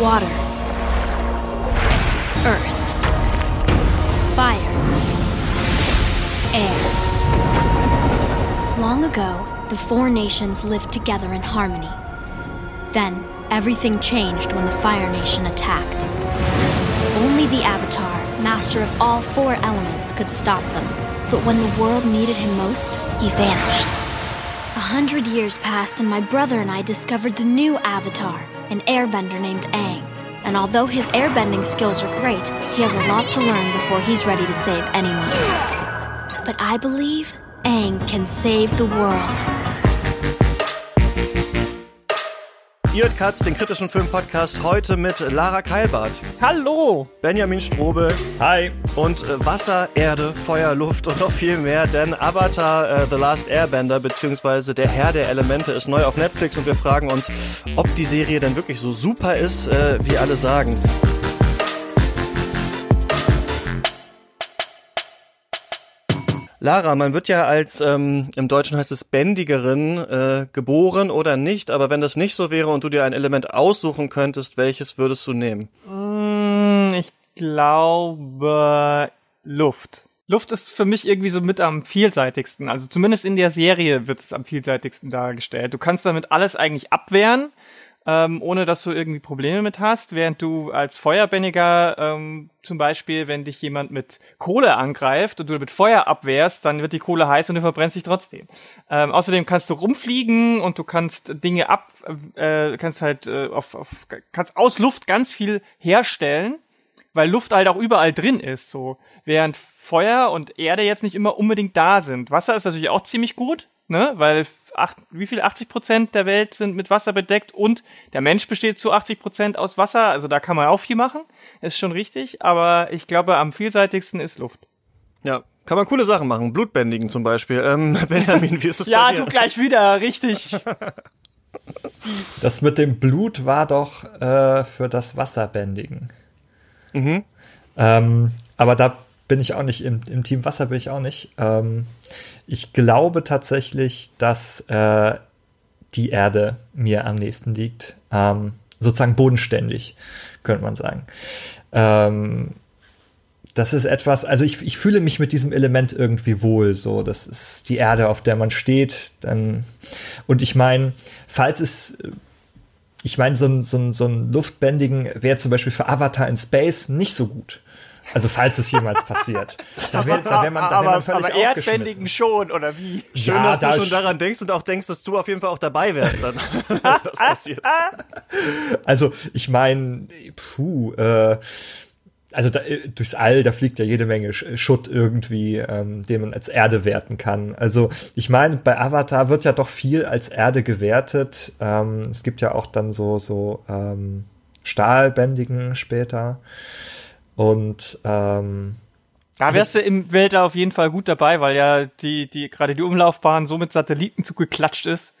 water, earth, fire, air. Long ago, the four nations lived together in harmony. Then, everything changed when the Fire Nation attacked. Only the Avatar, master of all four elements, could stop them. But when the world needed him most, he vanished. Hundred years passed, and my brother and I discovered the new Avatar, an airbender named Aang. And although his airbending skills are great, he has a lot to learn before he's ready to save anyone. But I believe Aang can save the world. Ihr hört Katz, den kritischen Filmpodcast, heute mit Lara Keilbart, Hallo! Benjamin Strobe Hi. und äh, Wasser, Erde, Feuer, Luft und noch viel mehr, denn Avatar äh, The Last Airbender beziehungsweise Der Herr der Elemente ist neu auf Netflix und wir fragen uns, ob die Serie denn wirklich so super ist, äh, wie alle sagen. Lara, man wird ja als, ähm, im Deutschen heißt es Bändigerin, äh, geboren oder nicht, aber wenn das nicht so wäre und du dir ein Element aussuchen könntest, welches würdest du nehmen? Mm, Ich glaube Luft. Luft ist für mich irgendwie so mit am vielseitigsten. Also zumindest in der Serie wird es am vielseitigsten dargestellt. Du kannst damit alles eigentlich abwehren, ähm, ohne dass du irgendwie Probleme mit hast, während du als Feuerbändiger ähm, zum Beispiel, wenn dich jemand mit Kohle angreift und du mit Feuer abwehrst, dann wird die Kohle heiß und du verbrennst dich trotzdem. Ähm, außerdem kannst du rumfliegen und du kannst Dinge ab, äh, kannst halt äh, auf, auf, kannst aus Luft ganz viel herstellen weil Luft halt auch überall drin ist, so. Während Feuer und Erde jetzt nicht immer unbedingt da sind. Wasser ist natürlich auch ziemlich gut, ne, weil acht, wie viel 80 Prozent der Welt sind mit Wasser bedeckt und der Mensch besteht zu 80 Prozent aus Wasser, also da kann man auch viel machen, ist schon richtig, aber ich glaube am vielseitigsten ist Luft. Ja, kann man coole Sachen machen, Blutbändigen zum Beispiel. Ähm, Benjamin, wie ist das Ja, bei dir? du gleich wieder, richtig. Das mit dem Blut war doch äh, für das Wasserbändigen. Ähm, aber da bin ich auch nicht im, im Team Wasser bin ich auch nicht. Ähm, ich glaube tatsächlich, dass äh, die Erde mir am nächsten liegt. Ähm, sozusagen bodenständig, könnte man sagen. Ähm, das ist etwas, also ich, ich fühle mich mit diesem Element irgendwie wohl, so, das ist die Erde, auf der man steht, dann, und ich meine, falls es, ich meine, so ein, so ein, so ein Luftbändigen wäre zum Beispiel für Avatar in Space nicht so gut. Also falls es jemals passiert. Da wäre da wär man, da wär aber man völlig aber. Erdbändigen schon, oder wie? Schön, Ja, dass da du schon sch- daran denkst und auch denkst, dass du auf jeden Fall auch dabei wärst dann, wenn das passiert. Also ich meine, puh, äh, also da, äh, durchs All, da fliegt ja jede Menge Sch- Schutt irgendwie, ähm, den man als Erde werten kann. Also ich meine, bei Avatar wird ja doch viel als Erde gewertet. Ähm, es gibt ja auch dann so, so ähm, Stahlbändigen später. Und ähm, Da wärst du im Weltall auf jeden Fall gut dabei, weil ja die, die, gerade die Umlaufbahn so mit Satelliten zugeklatscht ist.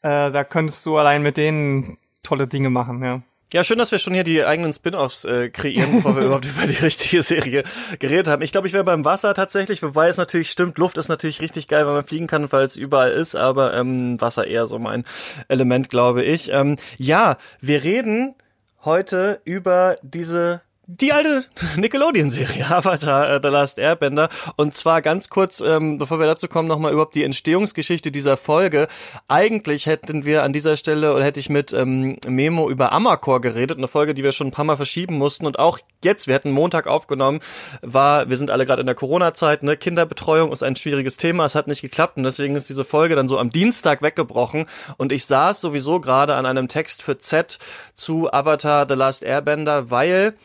Äh, da könntest du allein mit denen tolle Dinge machen, ja. Ja, schön, dass wir schon hier die eigenen Spin-offs äh, kreieren, bevor wir überhaupt über die richtige Serie geredet haben. Ich glaube, ich wäre beim Wasser tatsächlich, wobei es natürlich stimmt, Luft ist natürlich richtig geil, weil man fliegen kann, weil es überall ist, aber ähm, Wasser eher so mein Element, glaube ich. Ähm, ja, wir reden heute über diese die alte Nickelodeon-Serie Avatar äh, The Last Airbender. Und zwar ganz kurz, ähm, bevor wir dazu kommen, nochmal überhaupt die Entstehungsgeschichte dieser Folge. Eigentlich hätten wir an dieser Stelle oder hätte ich mit ähm, Memo über Amakor geredet, eine Folge, die wir schon ein paar Mal verschieben mussten. Und auch jetzt, wir hätten Montag aufgenommen, war, wir sind alle gerade in der Corona-Zeit, ne, Kinderbetreuung ist ein schwieriges Thema, es hat nicht geklappt. Und deswegen ist diese Folge dann so am Dienstag weggebrochen. Und ich saß sowieso gerade an einem Text für Z zu Avatar The Last Airbender, weil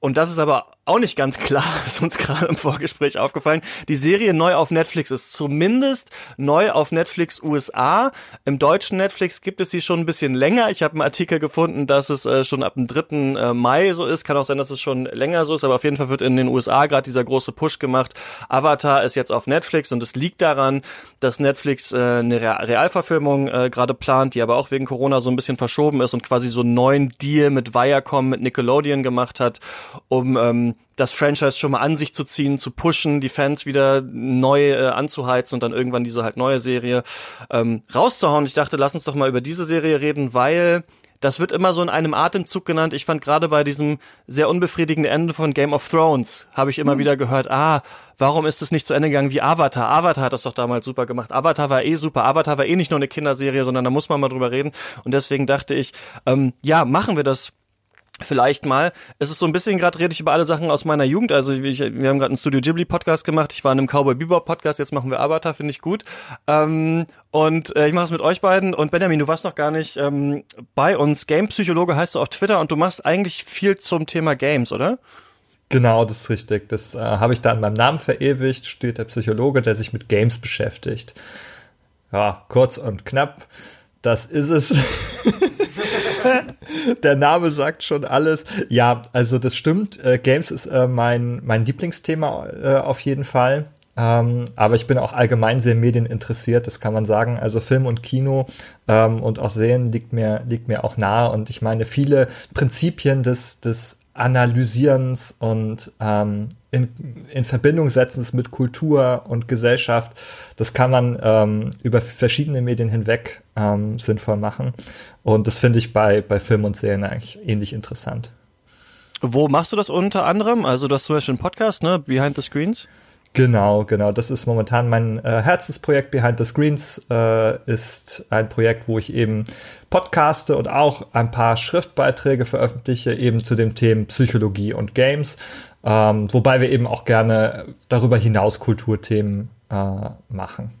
und das ist aber auch nicht ganz klar, ist uns gerade im Vorgespräch aufgefallen. Die Serie neu auf Netflix ist zumindest neu auf Netflix USA. Im deutschen Netflix gibt es sie schon ein bisschen länger. Ich habe einen Artikel gefunden, dass es äh, schon ab dem 3. äh, Mai so ist. Kann auch sein, dass es schon länger so ist, aber auf jeden Fall wird in den USA gerade dieser große Push gemacht. Avatar ist jetzt auf Netflix und es liegt daran, dass Netflix äh, eine Re Realverfilmung äh, gerade plant, die aber auch wegen Corona so ein bisschen verschoben ist und quasi so einen neuen Deal mit Viacom, mit Nickelodeon gemacht hat, um ähm, das Franchise schon mal an sich zu ziehen, zu pushen, die Fans wieder neu äh, anzuheizen und dann irgendwann diese halt neue Serie ähm, rauszuhauen. Ich dachte, lass uns doch mal über diese Serie reden, weil das wird immer so in einem Atemzug genannt. Ich fand gerade bei diesem sehr unbefriedigenden Ende von Game of Thrones, habe ich immer mhm. wieder gehört, ah, warum ist es nicht zu Ende gegangen wie Avatar? Avatar hat das doch damals super gemacht. Avatar war eh super. Avatar war eh nicht nur eine Kinderserie, sondern da muss man mal drüber reden. Und deswegen dachte ich, ähm, ja, machen wir das vielleicht mal. Es ist so ein bisschen gerade rede ich über alle Sachen aus meiner Jugend. Also ich, wir haben gerade einen Studio Ghibli Podcast gemacht. Ich war in einem Cowboy Bebop Podcast. Jetzt machen wir Avatar, finde ich gut. Ähm, und äh, ich mache es mit euch beiden. Und Benjamin, du warst noch gar nicht ähm, bei uns. Game Psychologe heißt du auf Twitter und du machst eigentlich viel zum Thema Games, oder? Genau, das ist richtig. Das äh, habe ich da in meinem Namen verewigt. Steht der Psychologe, der sich mit Games beschäftigt. Ja, kurz und knapp. Das ist es. Der Name sagt schon alles. Ja, also das stimmt. Äh, Games ist äh, mein, mein Lieblingsthema äh, auf jeden Fall. Ähm, aber ich bin auch allgemein sehr medieninteressiert, das kann man sagen. Also Film und Kino ähm, und auch Sehen liegt mir, liegt mir auch nahe. Und ich meine, viele Prinzipien des, des Analysierens und ähm, in, in Verbindung setzens mit Kultur und Gesellschaft, das kann man ähm, über verschiedene Medien hinweg ähm, sinnvoll machen. Und das finde ich bei, bei Film und Serien eigentlich ähnlich interessant. Wo machst du das unter anderem? Also du hast zum Beispiel einen Podcast, ne? Behind the Screens? Genau, genau. Das ist momentan mein äh, Herzensprojekt. Behind the Screens äh, ist ein Projekt, wo ich eben podcaste und auch ein paar Schriftbeiträge veröffentliche, eben zu den Themen Psychologie und Games. Ähm, wobei wir eben auch gerne darüber hinaus Kulturthemen äh, machen.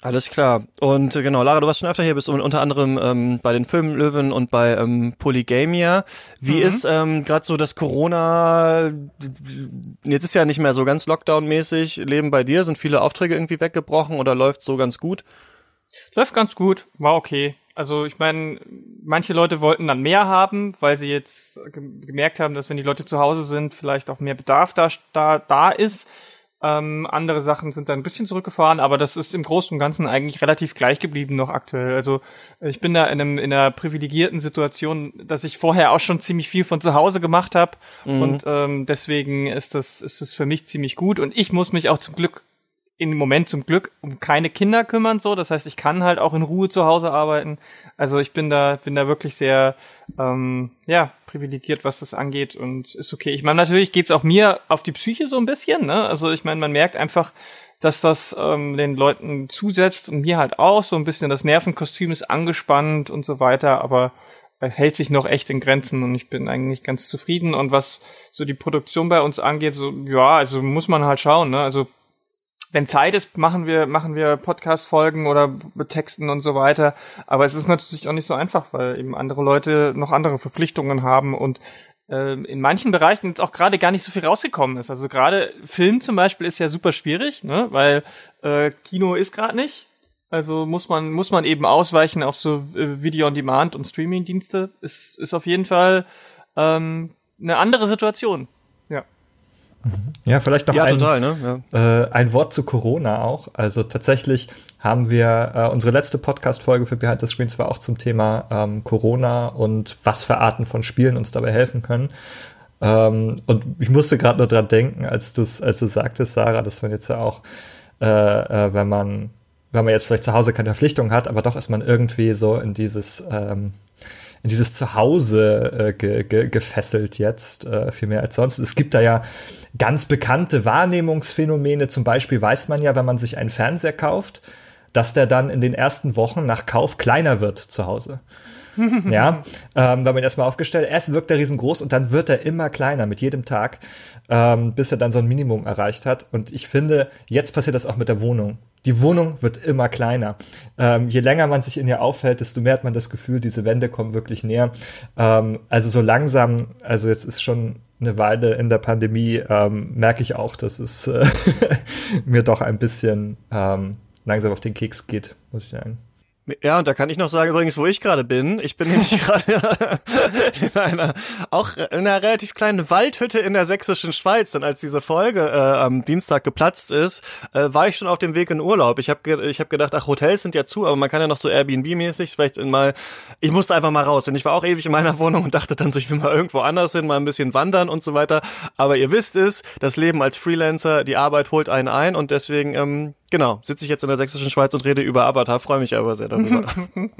Alles klar. Und äh, genau, Lara, du warst schon öfter hier, bist unter anderem ähm, bei den Filmlöwen und bei ähm, Polygamia. Wie mhm. ist ähm, gerade so das Corona, jetzt ist ja nicht mehr so ganz Lockdown-mäßig, Leben bei dir? Sind viele Aufträge irgendwie weggebrochen oder läuft so ganz gut? Läuft ganz gut, war okay. Also ich meine, manche Leute wollten dann mehr haben, weil sie jetzt gemerkt haben, dass wenn die Leute zu Hause sind, vielleicht auch mehr Bedarf da, da, da ist. Ähm, andere Sachen sind dann ein bisschen zurückgefahren, aber das ist im Großen und Ganzen eigentlich relativ gleich geblieben noch aktuell. Also ich bin da in, einem, in einer privilegierten Situation, dass ich vorher auch schon ziemlich viel von zu Hause gemacht habe mhm. und ähm, deswegen ist das ist das für mich ziemlich gut und ich muss mich auch zum Glück im Moment zum Glück um keine Kinder kümmern so. Das heißt, ich kann halt auch in Ruhe zu Hause arbeiten. Also ich bin da bin da wirklich sehr ähm, ja privilegiert, was das angeht und ist okay. Ich meine, natürlich geht's auch mir auf die Psyche so ein bisschen. Ne? Also ich meine, man merkt einfach, dass das ähm, den Leuten zusetzt und mir halt auch so ein bisschen das Nervenkostüm ist angespannt und so weiter. Aber es hält sich noch echt in Grenzen und ich bin eigentlich ganz zufrieden. Und was so die Produktion bei uns angeht, so ja, also muss man halt schauen. Ne? Also wenn Zeit ist, machen wir, machen wir Podcast-Folgen oder Texten und so weiter. Aber es ist natürlich auch nicht so einfach, weil eben andere Leute noch andere Verpflichtungen haben und äh, in manchen Bereichen jetzt auch gerade gar nicht so viel rausgekommen ist. Also gerade Film zum Beispiel ist ja super schwierig, ne? weil äh, Kino ist gerade nicht. Also muss man, muss man eben ausweichen auf so äh, Video on Demand und Streaming-Dienste. Ist, ist auf jeden Fall ähm, eine andere Situation. Ja, vielleicht noch ja, ein, total, ne? ja. äh, ein Wort zu Corona auch. Also tatsächlich haben wir äh, unsere letzte Podcast-Folge für Behind the Screens war auch zum Thema ähm, Corona und was für Arten von Spielen uns dabei helfen können. Ähm, und ich musste gerade nur dran denken, als du als du sagtest, Sarah, dass man jetzt ja auch, äh, äh, wenn man wenn man jetzt vielleicht zu Hause keine Verpflichtung hat, aber doch ist man irgendwie so in dieses ähm, in dieses Zuhause äh, ge, ge, gefesselt jetzt, äh, viel mehr als sonst. Es gibt da ja ganz bekannte Wahrnehmungsphänomene. Zum Beispiel weiß man ja, wenn man sich einen Fernseher kauft, dass der dann in den ersten Wochen nach Kauf kleiner wird zu Hause. ja, ähm, wenn man erstmal aufgestellt, erst wirkt er riesengroß und dann wird er immer kleiner mit jedem Tag, ähm, bis er dann so ein Minimum erreicht hat. Und ich finde, jetzt passiert das auch mit der Wohnung die Wohnung wird immer kleiner. Ähm, je länger man sich in ihr aufhält, desto mehr hat man das Gefühl, diese Wände kommen wirklich näher. Ähm, also so langsam, also jetzt ist schon eine Weile in der Pandemie, ähm, merke ich auch, dass es äh, mir doch ein bisschen ähm, langsam auf den Keks geht, muss ich sagen. Ja, und da kann ich noch sagen übrigens, wo ich gerade bin. Ich bin nämlich gerade in einer, auch in einer relativ kleinen Waldhütte in der sächsischen Schweiz. Denn als diese Folge äh, am Dienstag geplatzt ist, äh, war ich schon auf dem Weg in Urlaub. Ich habe ge ich hab gedacht, ach, Hotels sind ja zu, aber man kann ja noch so Airbnb-mäßig vielleicht mal, ich musste einfach mal raus. Denn ich war auch ewig in meiner Wohnung und dachte dann so, ich will mal irgendwo anders hin, mal ein bisschen wandern und so weiter. Aber ihr wisst es, das Leben als Freelancer, die Arbeit holt einen ein und deswegen ähm, Genau, sitze ich jetzt in der sächsischen Schweiz und rede über Avatar, freue mich aber sehr darüber.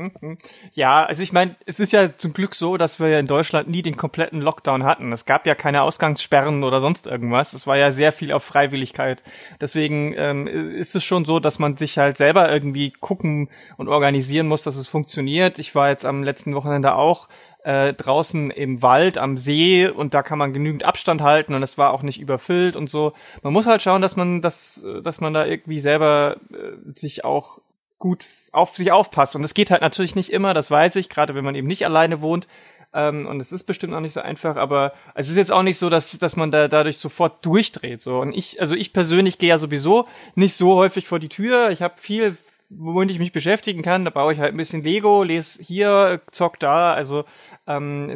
ja, also ich meine, es ist ja zum Glück so, dass wir ja in Deutschland nie den kompletten Lockdown hatten. Es gab ja keine Ausgangssperren oder sonst irgendwas. Es war ja sehr viel auf Freiwilligkeit. Deswegen ähm, ist es schon so, dass man sich halt selber irgendwie gucken und organisieren muss, dass es funktioniert. Ich war jetzt am letzten Wochenende auch äh, draußen im Wald am See und da kann man genügend Abstand halten und es war auch nicht überfüllt und so. Man muss halt schauen, dass man das, dass man da irgendwie selber äh, sich auch gut auf sich aufpasst. Und es geht halt natürlich nicht immer, das weiß ich, gerade wenn man eben nicht alleine wohnt. Ähm, und es ist bestimmt auch nicht so einfach, aber es ist jetzt auch nicht so, dass, dass man da dadurch sofort durchdreht. So. Und ich, also ich persönlich gehe ja sowieso nicht so häufig vor die Tür. Ich habe viel womit ich mich beschäftigen kann. Da baue ich halt ein bisschen Lego, lese hier, zock da. Also ähm,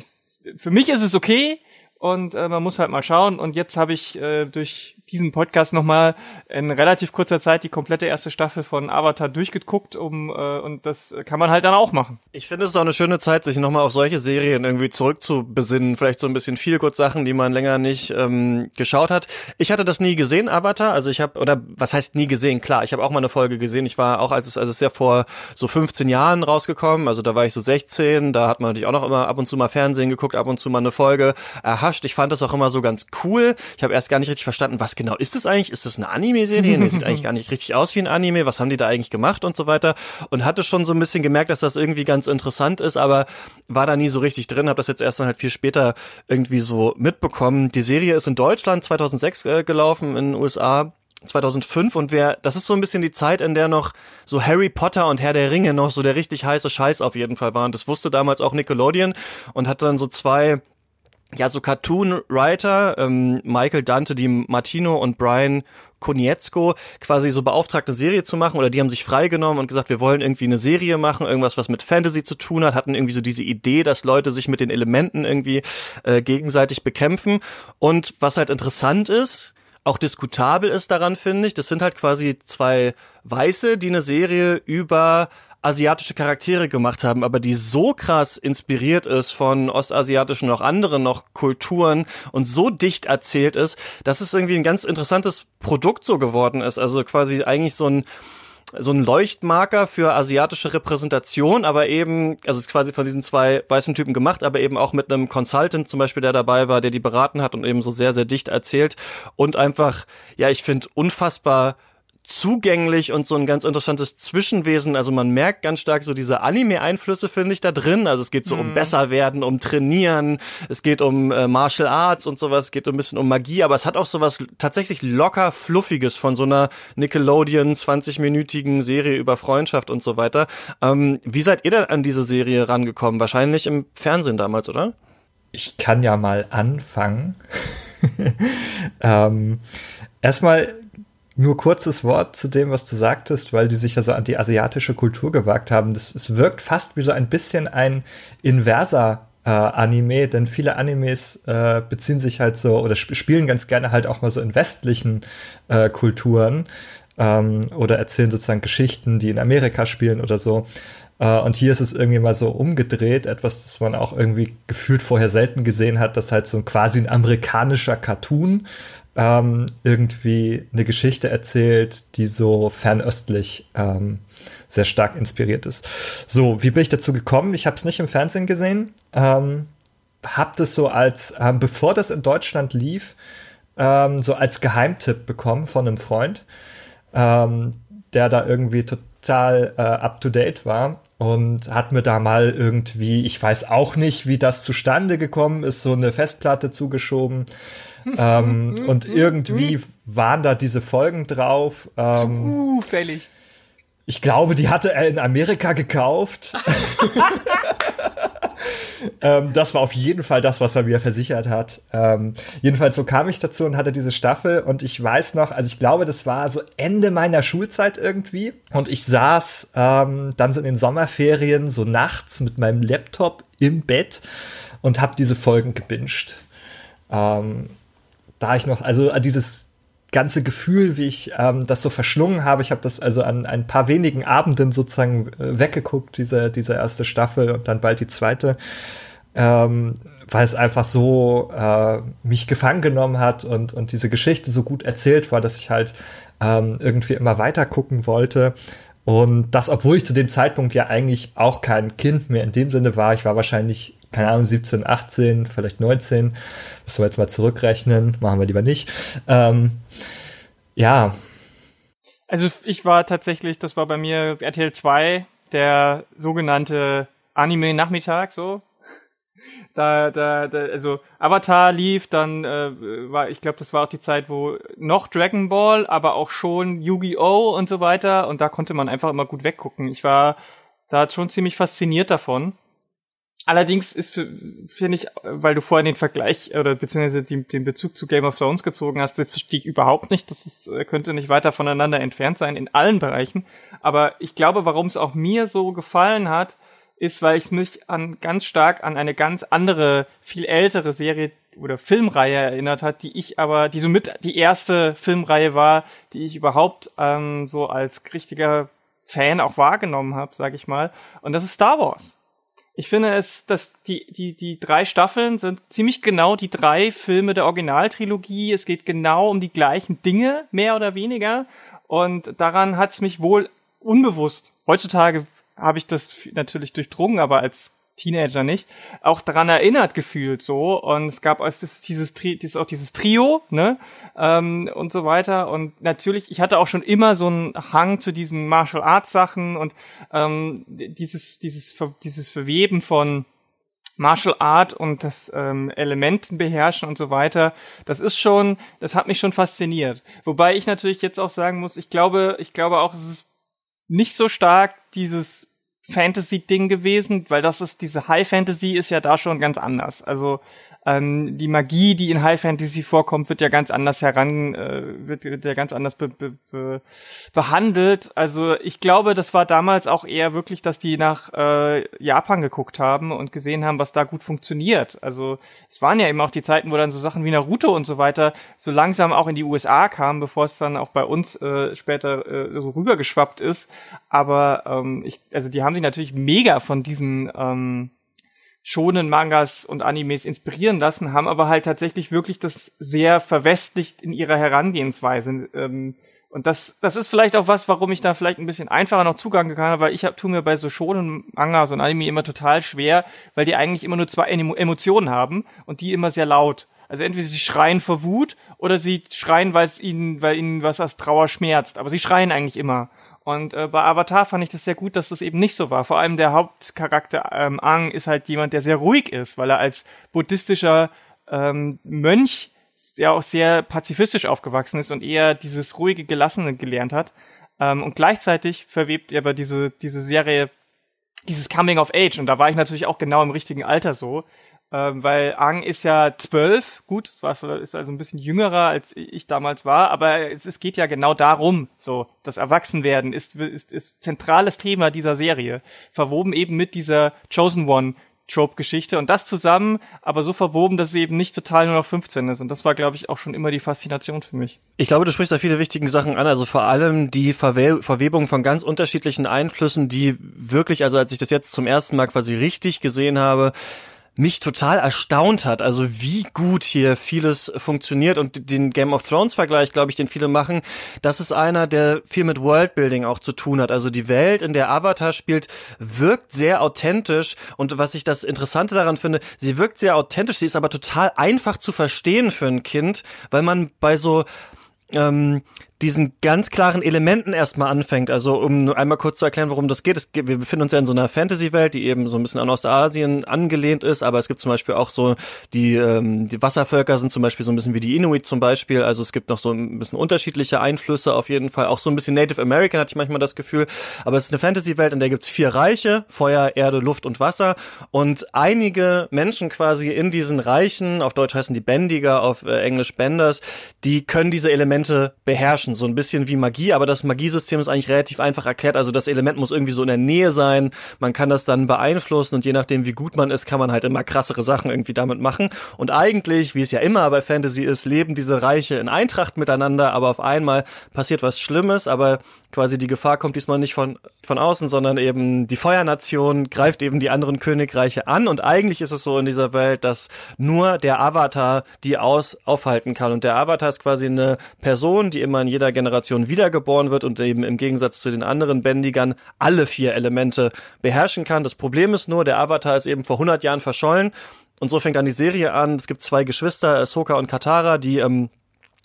für mich ist es okay und äh, man muss halt mal schauen. Und jetzt habe ich äh, durch diesen Podcast nochmal in relativ kurzer Zeit die komplette erste Staffel von Avatar durchgeguckt, um äh, und das kann man halt dann auch machen. Ich finde es doch eine schöne Zeit, sich nochmal auf solche Serien irgendwie zurückzubesinnen, vielleicht so ein bisschen viel kurz Sachen, die man länger nicht ähm, geschaut hat. Ich hatte das nie gesehen, Avatar, also ich habe oder was heißt nie gesehen? Klar, ich habe auch mal eine Folge gesehen. Ich war auch als es als es ja vor so 15 Jahren rausgekommen, also da war ich so 16, da hat man natürlich auch noch immer ab und zu mal Fernsehen geguckt, ab und zu mal eine Folge erhascht. Ich fand das auch immer so ganz cool. Ich habe erst gar nicht richtig verstanden, was genau ist das eigentlich? Ist das eine Anime-Serie? Nee, sieht eigentlich gar nicht richtig aus wie ein Anime. Was haben die da eigentlich gemacht und so weiter? Und hatte schon so ein bisschen gemerkt, dass das irgendwie ganz interessant ist, aber war da nie so richtig drin. Habe das jetzt erst dann halt viel später irgendwie so mitbekommen. Die Serie ist in Deutschland 2006 äh, gelaufen, in den USA 2005 und wer, das ist so ein bisschen die Zeit, in der noch so Harry Potter und Herr der Ringe noch so der richtig heiße Scheiß auf jeden Fall waren. Das wusste damals auch Nickelodeon und hat dann so zwei ja, so Cartoon-Writer, ähm, Michael Dante, die Martino und Brian Konietzko quasi so beauftragt, eine Serie zu machen oder die haben sich freigenommen und gesagt, wir wollen irgendwie eine Serie machen, irgendwas, was mit Fantasy zu tun hat, hatten irgendwie so diese Idee, dass Leute sich mit den Elementen irgendwie äh, gegenseitig bekämpfen. Und was halt interessant ist, auch diskutabel ist daran, finde ich, das sind halt quasi zwei Weiße, die eine Serie über asiatische Charaktere gemacht haben, aber die so krass inspiriert ist von ostasiatischen noch anderen noch Kulturen und so dicht erzählt ist, dass es irgendwie ein ganz interessantes Produkt so geworden ist. Also quasi eigentlich so ein so ein Leuchtmarker für asiatische Repräsentation, aber eben, also quasi von diesen zwei weißen Typen gemacht, aber eben auch mit einem Consultant zum Beispiel, der dabei war, der die beraten hat und eben so sehr, sehr dicht erzählt und einfach, ja, ich finde unfassbar zugänglich und so ein ganz interessantes Zwischenwesen. Also man merkt ganz stark so diese Anime-Einflüsse, finde ich, da drin. Also es geht so mm. um mhm. besser werden, um trainieren, es geht um äh, Martial Arts und sowas, es geht ein bisschen um Magie, aber es hat auch sowas tatsächlich locker Fluffiges von so einer Nickelodeon 20-minütigen Serie über Freundschaft und so weiter. Ähm, wie seid ihr denn an diese Serie rangekommen? Wahrscheinlich im Fernsehen damals, oder? Ich kann ja mal anfangen. ähm, erstmal nur kurzes Wort zu dem, was du sagtest, weil die sich ja so an die asiatische Kultur gewagt haben. Das, es wirkt fast wie so ein bisschen ein inverser äh, Anime, denn viele Animes äh, beziehen sich halt so oder sp spielen ganz gerne halt auch mal so in westlichen äh, Kulturen ähm, oder erzählen sozusagen Geschichten, die in Amerika spielen oder so. Äh, und hier ist es irgendwie mal so umgedreht, etwas, das man auch irgendwie gefühlt vorher selten gesehen hat, dass halt so quasi ein amerikanischer Cartoon ähm, irgendwie eine Geschichte erzählt, die so fernöstlich ähm, sehr stark inspiriert ist. So, wie bin ich dazu gekommen? Ich habe es nicht im Fernsehen gesehen, ähm, habe das so als, ähm, bevor das in Deutschland lief, ähm, so als Geheimtipp bekommen von einem Freund, ähm, der da irgendwie total äh, up to date war und hat mir da mal irgendwie, ich weiß auch nicht, wie das zustande gekommen ist, so eine Festplatte zugeschoben ähm, und irgendwie waren da diese Folgen drauf. Ähm, Zufällig. Ich glaube, die hatte er in Amerika gekauft. ähm, das war auf jeden Fall das, was er mir versichert hat. Ähm, jedenfalls so kam ich dazu und hatte diese Staffel und ich weiß noch, also ich glaube, das war so Ende meiner Schulzeit irgendwie und ich saß ähm, dann so in den Sommerferien so nachts mit meinem Laptop im Bett und habe diese Folgen gebinged. Da ich noch, also dieses ganze Gefühl, wie ich ähm, das so verschlungen habe. Ich habe das also an ein paar wenigen Abenden sozusagen äh, weggeguckt, diese, diese erste Staffel und dann bald die zweite, ähm, weil es einfach so äh, mich gefangen genommen hat und, und diese Geschichte so gut erzählt war, dass ich halt ähm, irgendwie immer weiter gucken wollte. Und das, obwohl ich zu dem Zeitpunkt ja eigentlich auch kein Kind mehr in dem Sinne war. Ich war wahrscheinlich, keine Ahnung, 17, 18, vielleicht 19. Das soll jetzt mal zurückrechnen. Machen wir lieber nicht. Ähm, ja. Also ich war tatsächlich, das war bei mir RTL 2, der sogenannte Anime-Nachmittag, so da, da, da, also Avatar lief, dann äh, war, ich glaube, das war auch die Zeit, wo noch Dragon Ball, aber auch schon Yu-Gi-Oh! und so weiter. Und da konnte man einfach immer gut weggucken. Ich war da schon ziemlich fasziniert davon. Allerdings ist, finde ich, weil du vorhin den Vergleich oder beziehungsweise den, den Bezug zu Game of Thrones gezogen hast, das verstehe ich überhaupt nicht. Das ist, äh, könnte nicht weiter voneinander entfernt sein in allen Bereichen. Aber ich glaube, warum es auch mir so gefallen hat, ist, weil ich mich an ganz stark an eine ganz andere, viel ältere Serie oder Filmreihe erinnert hat, die ich aber, die somit die erste Filmreihe war, die ich überhaupt ähm, so als richtiger Fan auch wahrgenommen habe, sag ich mal. Und das ist Star Wars. Ich finde es, dass die, die, die drei Staffeln sind ziemlich genau die drei Filme der Originaltrilogie. Es geht genau um die gleichen Dinge, mehr oder weniger. Und daran hat es mich wohl unbewusst, heutzutage habe ich das natürlich durchdrungen, aber als Teenager nicht, auch daran erinnert gefühlt so und es gab als das, dieses, dieses auch dieses Trio, ne ähm, und so weiter und natürlich, ich hatte auch schon immer so einen Hang zu diesen Martial Arts Sachen und ähm, dieses dieses dieses Verweben von Martial Art und das ähm, Elementen beherrschen und so weiter, das ist schon, das hat mich schon fasziniert. Wobei ich natürlich jetzt auch sagen muss, ich glaube, ich glaube auch, es ist nicht so stark dieses Fantasy-Ding gewesen, weil das ist, diese High Fantasy ist ja da schon ganz anders. Also ähm, die Magie, die in High Fantasy vorkommt, wird ja ganz anders heran, äh, wird, wird ja ganz anders be, be, be, behandelt. Also ich glaube, das war damals auch eher wirklich, dass die nach äh, Japan geguckt haben und gesehen haben, was da gut funktioniert. Also es waren ja eben auch die Zeiten, wo dann so Sachen wie Naruto und so weiter so langsam auch in die USA kamen, bevor es dann auch bei uns äh, später äh, so rübergeschwappt ist. Aber ähm, ich, also die haben sich natürlich mega von diesen ähm, schonen Mangas und Animes inspirieren lassen, haben aber halt tatsächlich wirklich das sehr verwestlicht in ihrer Herangehensweise. Ähm, und das, das ist vielleicht auch was, warum ich da vielleicht ein bisschen einfacher noch Zugang kann, weil ich hab, tu mir bei so schonen Mangas und Anime immer total schwer, weil die eigentlich immer nur zwei Emotionen haben und die immer sehr laut. Also entweder sie schreien vor Wut oder sie schreien, weil es ihnen, weil ihnen was aus Trauer schmerzt. Aber sie schreien eigentlich immer. Und äh, bei Avatar fand ich das sehr gut, dass das eben nicht so war. Vor allem der Hauptcharakter ähm, Ang ist halt jemand, der sehr ruhig ist, weil er als buddhistischer ähm, Mönch ja auch sehr pazifistisch aufgewachsen ist und eher dieses ruhige, gelassene gelernt hat. Ähm, und gleichzeitig verwebt er aber diese, diese Serie dieses Coming of Age. Und da war ich natürlich auch genau im richtigen Alter so, ähm, weil Ang ist ja zwölf, gut, ist also ein bisschen jüngerer als ich damals war, aber es, es geht ja genau darum, so das Erwachsenwerden ist, ist, ist zentrales Thema dieser Serie, verwoben eben mit dieser Chosen One Trope-Geschichte und das zusammen, aber so verwoben, dass es eben nicht total nur noch 15 ist. Und das war, glaube ich, auch schon immer die Faszination für mich. Ich glaube, du sprichst da viele wichtige Sachen an. Also vor allem die Verwe Verwebung von ganz unterschiedlichen Einflüssen, die wirklich, also als ich das jetzt zum ersten Mal quasi richtig gesehen habe, mich total erstaunt hat, also wie gut hier vieles funktioniert und den Game of Thrones Vergleich, glaube ich, den viele machen, das ist einer, der viel mit Worldbuilding auch zu tun hat. Also die Welt, in der Avatar spielt, wirkt sehr authentisch und was ich das Interessante daran finde, sie wirkt sehr authentisch, sie ist aber total einfach zu verstehen für ein Kind, weil man bei so ähm, diesen ganz klaren Elementen erstmal anfängt. Also um nur einmal kurz zu erklären, worum das geht. Es, wir befinden uns ja in so einer Fantasy-Welt, die eben so ein bisschen an Ostasien angelehnt ist, aber es gibt zum Beispiel auch so, die, ähm, die Wasservölker sind zum Beispiel so ein bisschen wie die Inuit zum Beispiel. Also es gibt noch so ein bisschen unterschiedliche Einflüsse auf jeden Fall. Auch so ein bisschen Native American hatte ich manchmal das Gefühl. Aber es ist eine Fantasy-Welt, in der gibt's vier Reiche, Feuer, Erde, Luft und Wasser. Und einige Menschen quasi in diesen Reichen, auf Deutsch heißen die Bändiger, auf äh, Englisch Benders, die können diese Elemente beherrschen beherrschen. So ein bisschen wie Magie, aber das Magiesystem ist eigentlich relativ einfach erklärt. Also das Element muss irgendwie so in der Nähe sein. Man kann das dann beeinflussen und je nachdem, wie gut man ist, kann man halt immer krassere Sachen irgendwie damit machen. Und eigentlich, wie es ja immer bei Fantasy ist, leben diese Reiche in Eintracht miteinander, aber auf einmal passiert was Schlimmes, aber quasi die Gefahr kommt diesmal nicht von, von außen, sondern eben die Feuernation greift eben die anderen Königreiche an und eigentlich ist es so in dieser Welt, dass nur der Avatar die aus aufhalten kann und der Avatar ist quasi eine Person, die immer in jeder Generation wiedergeboren wird und eben im Gegensatz zu den anderen Bändigern alle vier Elemente beherrschen kann. Das Problem ist nur, der Avatar ist eben vor 100 Jahren verschollen und so fängt dann die Serie an. Es gibt zwei Geschwister, Ahsoka und Katara, die ähm,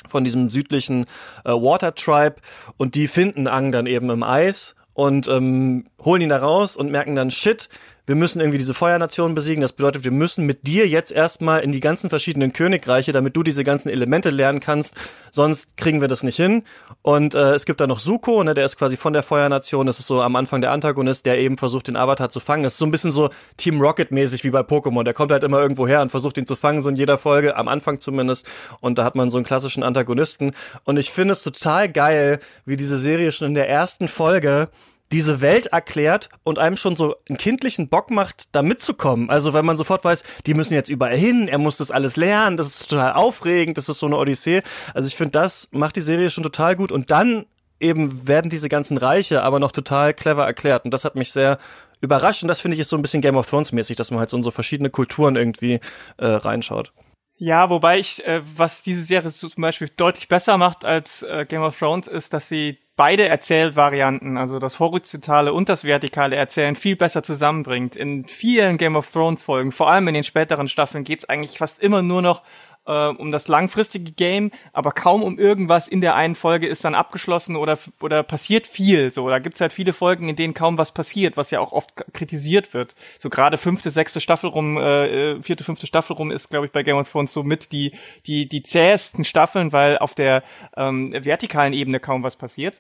von diesem südlichen äh, Water Tribe und die finden Ang dann eben im Eis und ähm, holen ihn da raus und merken dann, shit, wir müssen irgendwie diese Feuernation besiegen. Das bedeutet, wir müssen mit dir jetzt erstmal in die ganzen verschiedenen Königreiche, damit du diese ganzen Elemente lernen kannst. Sonst kriegen wir das nicht hin. Und äh, es gibt da noch Suko, ne, der ist quasi von der Feuernation. Das ist so am Anfang der Antagonist, der eben versucht, den Avatar zu fangen. Das ist so ein bisschen so Team Rocket-mäßig wie bei Pokémon. Der kommt halt immer irgendwo her und versucht, ihn zu fangen, so in jeder Folge, am Anfang zumindest. Und da hat man so einen klassischen Antagonisten. Und ich finde es total geil, wie diese Serie schon in der ersten Folge diese Welt erklärt und einem schon so einen kindlichen Bock macht, da mitzukommen. Also wenn man sofort weiß, die müssen jetzt überall hin, er muss das alles lernen, das ist total aufregend, das ist so eine Odyssee. Also ich finde, das macht die Serie schon total gut und dann eben werden diese ganzen Reiche aber noch total clever erklärt und das hat mich sehr überrascht und das finde ich ist so ein bisschen Game of Thrones mäßig, dass man halt so in so verschiedene Kulturen irgendwie äh, reinschaut. Ja, wobei ich, äh, was diese Serie so zum Beispiel deutlich besser macht als äh, Game of Thrones, ist, dass sie beide Erzählvarianten, also das horizontale und das vertikale Erzählen, viel besser zusammenbringt. In vielen Game of Thrones Folgen, vor allem in den späteren Staffeln, geht's eigentlich fast immer nur noch äh, um das langfristige Game, aber kaum um irgendwas in der einen Folge ist dann abgeschlossen oder oder passiert viel. So, da gibt's halt viele Folgen, in denen kaum was passiert, was ja auch oft kritisiert wird. So gerade fünfte, sechste Staffel rum, äh, äh vierte, fünfte Staffel rum ist, glaube ich, bei Game of Thrones so mit die die die zähesten Staffeln, weil auf der ähm, vertikalen Ebene kaum was passiert.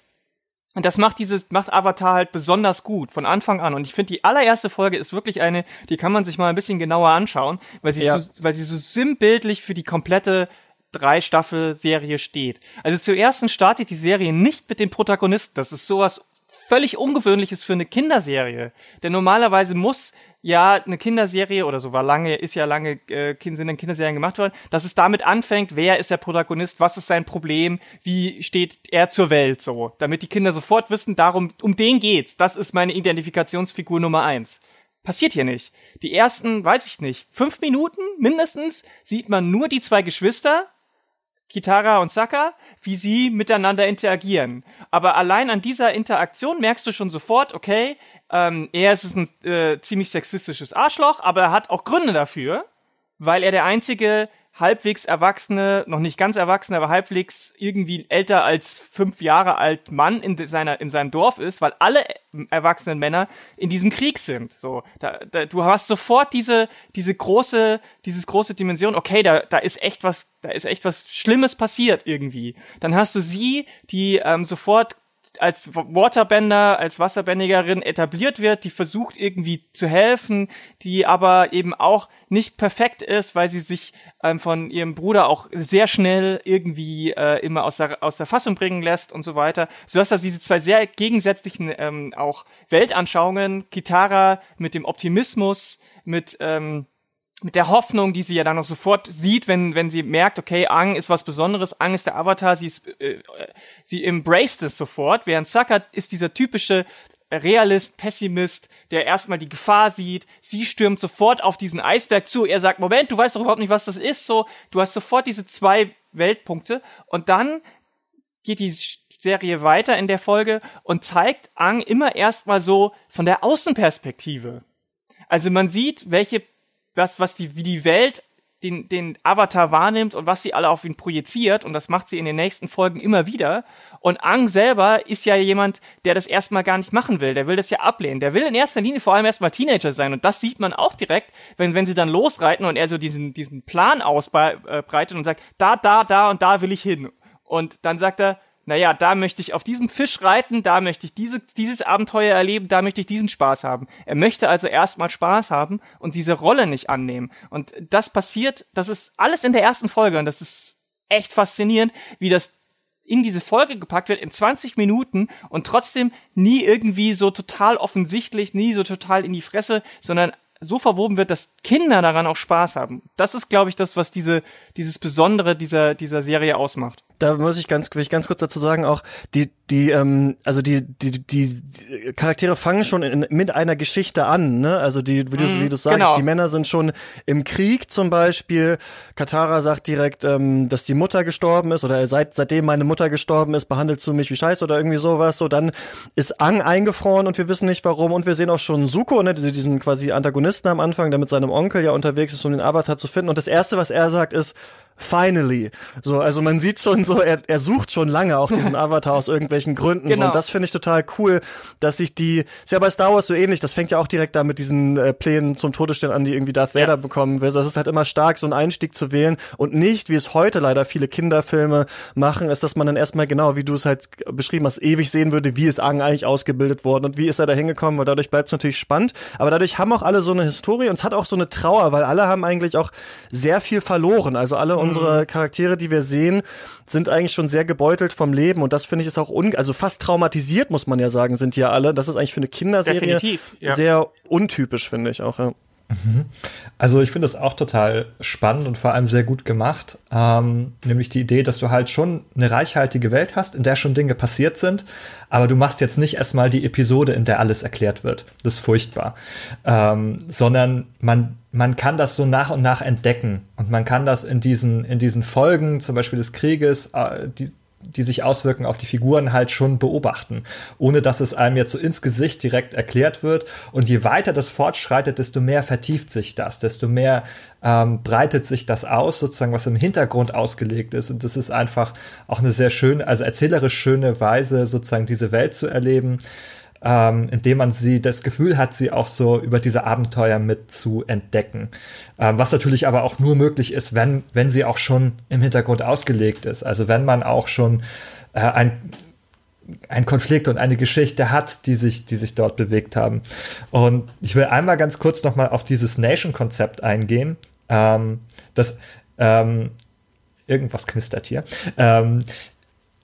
Und das macht dieses, macht Avatar halt besonders gut von Anfang an. Und ich finde, die allererste Folge ist wirklich eine, die kann man sich mal ein bisschen genauer anschauen, weil sie ja. so, weil sie so sinnbildlich für die komplette drei Staffel Serie steht. Also zuerst startet die Serie nicht mit dem Protagonisten. Das ist sowas völlig ungewöhnliches für eine Kinderserie. Denn normalerweise muss ja eine Kinderserie oder so war lange, ist ja lange äh, sind dann Kinderserien gemacht worden, dass es damit anfängt, wer ist der Protagonist, was ist sein Problem, wie steht er zur Welt so, damit die Kinder sofort wissen, darum, um den geht's. Das ist meine Identifikationsfigur Nummer eins. Passiert hier nicht. Die ersten, weiß ich nicht, fünf Minuten mindestens sieht man nur die zwei Geschwister, Kitara und Saka, wie sie miteinander interagieren. Aber allein an dieser Interaktion merkst du schon sofort, okay, ähm, er ist ein äh, ziemlich sexistisches Arschloch, aber er hat auch Gründe dafür, weil er der einzige halbwegs erwachsene, noch nicht ganz erwachsene, aber halbwegs irgendwie älter als fünf Jahre alt Mann in seiner in seinem Dorf ist, weil alle erwachsenen Männer in diesem Krieg sind. So, da, da, du hast sofort diese diese große dieses große Dimension. Okay, da da ist echt was, da ist echt was Schlimmes passiert irgendwie. Dann hast du sie, die ähm, sofort als Waterbender, als Wasserbändigerin etabliert wird, die versucht irgendwie zu helfen, die aber eben auch nicht perfekt ist, weil sie sich ähm, von ihrem Bruder auch sehr schnell irgendwie äh, immer aus der, aus der Fassung bringen lässt und so weiter. So hast du diese zwei sehr gegensätzlichen ähm, auch Weltanschauungen, Kitara mit dem Optimismus, mit ähm, mit der Hoffnung, die sie ja dann noch sofort sieht, wenn, wenn sie merkt, okay, Ang ist was Besonderes, Ang ist der Avatar, sie ist, äh, sie embraced es sofort, während Saka ist dieser typische Realist, Pessimist, der erstmal die Gefahr sieht, sie stürmt sofort auf diesen Eisberg zu, er sagt, Moment, du weißt doch überhaupt nicht, was das ist, so, du hast sofort diese zwei Weltpunkte. Und dann geht die Serie weiter in der Folge und zeigt Ang immer erstmal so von der Außenperspektive. Also man sieht, welche was, was die, wie die Welt den, den Avatar wahrnimmt und was sie alle auf ihn projiziert und das macht sie in den nächsten Folgen immer wieder. Und Ang selber ist ja jemand, der das erstmal gar nicht machen will. Der will das ja ablehnen. Der will in erster Linie vor allem erstmal Teenager sein und das sieht man auch direkt, wenn, wenn sie dann losreiten und er so diesen, diesen Plan ausbreitet und sagt, da, da, da und da will ich hin. Und dann sagt er, naja, da möchte ich auf diesem Fisch reiten, da möchte ich diese, dieses Abenteuer erleben, da möchte ich diesen Spaß haben. Er möchte also erstmal Spaß haben und diese Rolle nicht annehmen. Und das passiert, das ist alles in der ersten Folge und das ist echt faszinierend, wie das in diese Folge gepackt wird in 20 Minuten und trotzdem nie irgendwie so total offensichtlich, nie so total in die Fresse, sondern so verwoben wird, dass Kinder daran auch Spaß haben. Das ist, glaube ich, das, was diese, dieses Besondere dieser, dieser Serie ausmacht da muss ich ganz, will ich ganz kurz dazu sagen, auch die, die, ähm, also die, die, die, Charaktere fangen schon in, mit einer Geschichte an, ne? Also die, wie du, mm, wie du sagst, genau. die Männer sind schon im Krieg zum Beispiel. Katara sagt direkt, ähm, dass die Mutter gestorben ist oder seit, seitdem meine Mutter gestorben ist, behandelst du mich wie Scheiße oder irgendwie sowas. So, dann ist Ang eingefroren und wir wissen nicht warum und wir sehen auch schon Suko, ne? Diesen quasi Antagonisten am Anfang, der mit seinem Onkel ja unterwegs ist, um den Avatar zu finden. Und das erste, was er sagt, ist, finally. So, also man sieht schon so, er, er sucht schon lange auch diesen Avatar aus irgendwelchen Gründen. Genau. So, und das finde ich total cool, dass sich die, ist ja bei Star Wars so ähnlich, das fängt ja auch direkt da mit diesen äh, Plänen zum Todesstern an, die irgendwie Darth Vader ja. bekommen will. Das ist halt immer stark, so einen Einstieg zu wählen und nicht, wie es heute leider viele Kinderfilme machen, ist, dass man dann erstmal genau, wie du es halt beschrieben hast, ewig sehen würde, wie ist Aang eigentlich ausgebildet worden und wie ist er da hingekommen, weil dadurch bleibt es natürlich spannend. Aber dadurch haben auch alle so eine Historie und es hat auch so eine Trauer, weil alle haben eigentlich auch sehr viel verloren. Also alle unsere Charaktere, die wir sehen, sind eigentlich schon sehr gebeutelt vom Leben und das finde ich ist auch un also fast traumatisiert muss man ja sagen, sind die ja alle. Das ist eigentlich für eine Kinderserie ja. sehr untypisch finde ich auch. Ja. Mhm. Also ich finde das auch total spannend und vor allem sehr gut gemacht. Ähm, nämlich die Idee, dass du halt schon eine reichhaltige Welt hast, in der schon Dinge passiert sind, aber du machst jetzt nicht erstmal die Episode, in der alles erklärt wird. Das ist furchtbar. Ähm, sondern man, man kann das so nach und nach entdecken und man kann das in diesen, in diesen Folgen, zum Beispiel des Krieges, äh, die, die sich auswirken auf die Figuren halt schon beobachten, ohne dass es einem jetzt so ins Gesicht direkt erklärt wird. Und je weiter das fortschreitet, desto mehr vertieft sich das, desto mehr ähm, breitet sich das aus, sozusagen, was im Hintergrund ausgelegt ist. Und das ist einfach auch eine sehr schöne, also erzählerisch schöne Weise, sozusagen diese Welt zu erleben ähm, indem man sie das Gefühl hat, sie auch so über diese Abenteuer mit zu entdecken. Ähm, was natürlich aber auch nur möglich ist, wenn, wenn sie auch schon im Hintergrund ausgelegt ist. Also wenn man auch schon äh, ein ein Konflikt und eine Geschichte hat, die sich, die sich dort bewegt haben. Und ich will einmal ganz kurz nochmal auf dieses Nation-Konzept eingehen. Ähm, das ähm, irgendwas knistert hier. Ähm,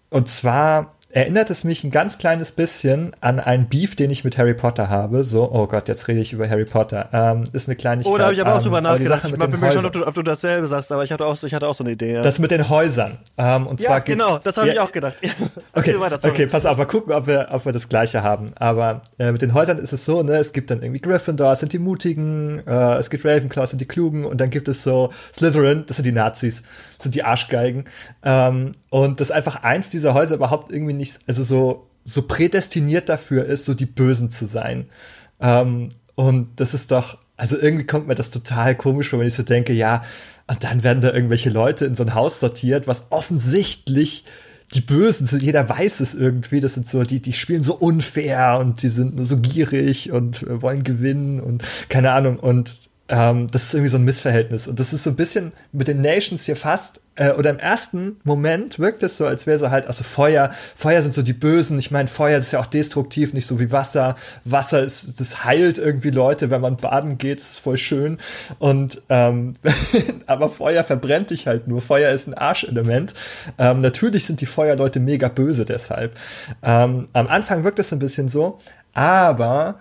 und zwar erinnert es mich ein ganz kleines bisschen an ein Beef, den ich mit Harry Potter habe. So, oh Gott, jetzt rede ich über Harry Potter. Ähm, ist eine Kleinigkeit. Oh, da habe ich aber auch drüber nachgedacht. Ich bin mir schon, ob du, ob du dasselbe sagst, aber ich hatte auch, ich hatte auch so eine Idee. Ja. Das mit den Häusern. Ähm, und zwar ja, genau, das habe ich auch gedacht. okay, weiter, okay, pass auf, mal gucken, ob wir, ob wir das Gleiche haben. Aber äh, mit den Häusern ist es so, ne, es gibt dann irgendwie Gryffindor, sind die Mutigen, äh, es gibt Ravenclaw, sind die Klugen und dann gibt es so Slytherin, das sind die Nazis, sind die Arschgeigen. Ähm, und dass einfach eins dieser Häuser überhaupt irgendwie nicht, also so, so prädestiniert dafür ist, so die Bösen zu sein. Ähm, und das ist doch, also irgendwie kommt mir das total komisch vor, wenn ich so denke, ja, und dann werden da irgendwelche Leute in so ein Haus sortiert, was offensichtlich die Bösen sind, jeder weiß es irgendwie, das sind so, die, die spielen so unfair und die sind nur so gierig und äh, wollen gewinnen und keine Ahnung. Und ähm, das ist irgendwie so ein Missverhältnis. Und das ist so ein bisschen mit den Nations hier fast, äh, oder im ersten Moment wirkt es so, als wäre so halt, also Feuer, Feuer sind so die Bösen. Ich meine, Feuer ist ja auch destruktiv, nicht so wie Wasser. Wasser ist, das heilt irgendwie Leute, wenn man baden geht, ist voll schön. Und ähm, aber Feuer verbrennt dich halt nur. Feuer ist ein Arschelement. Ähm, natürlich sind die Feuerleute mega böse deshalb. Ähm, am Anfang wirkt es ein bisschen so, aber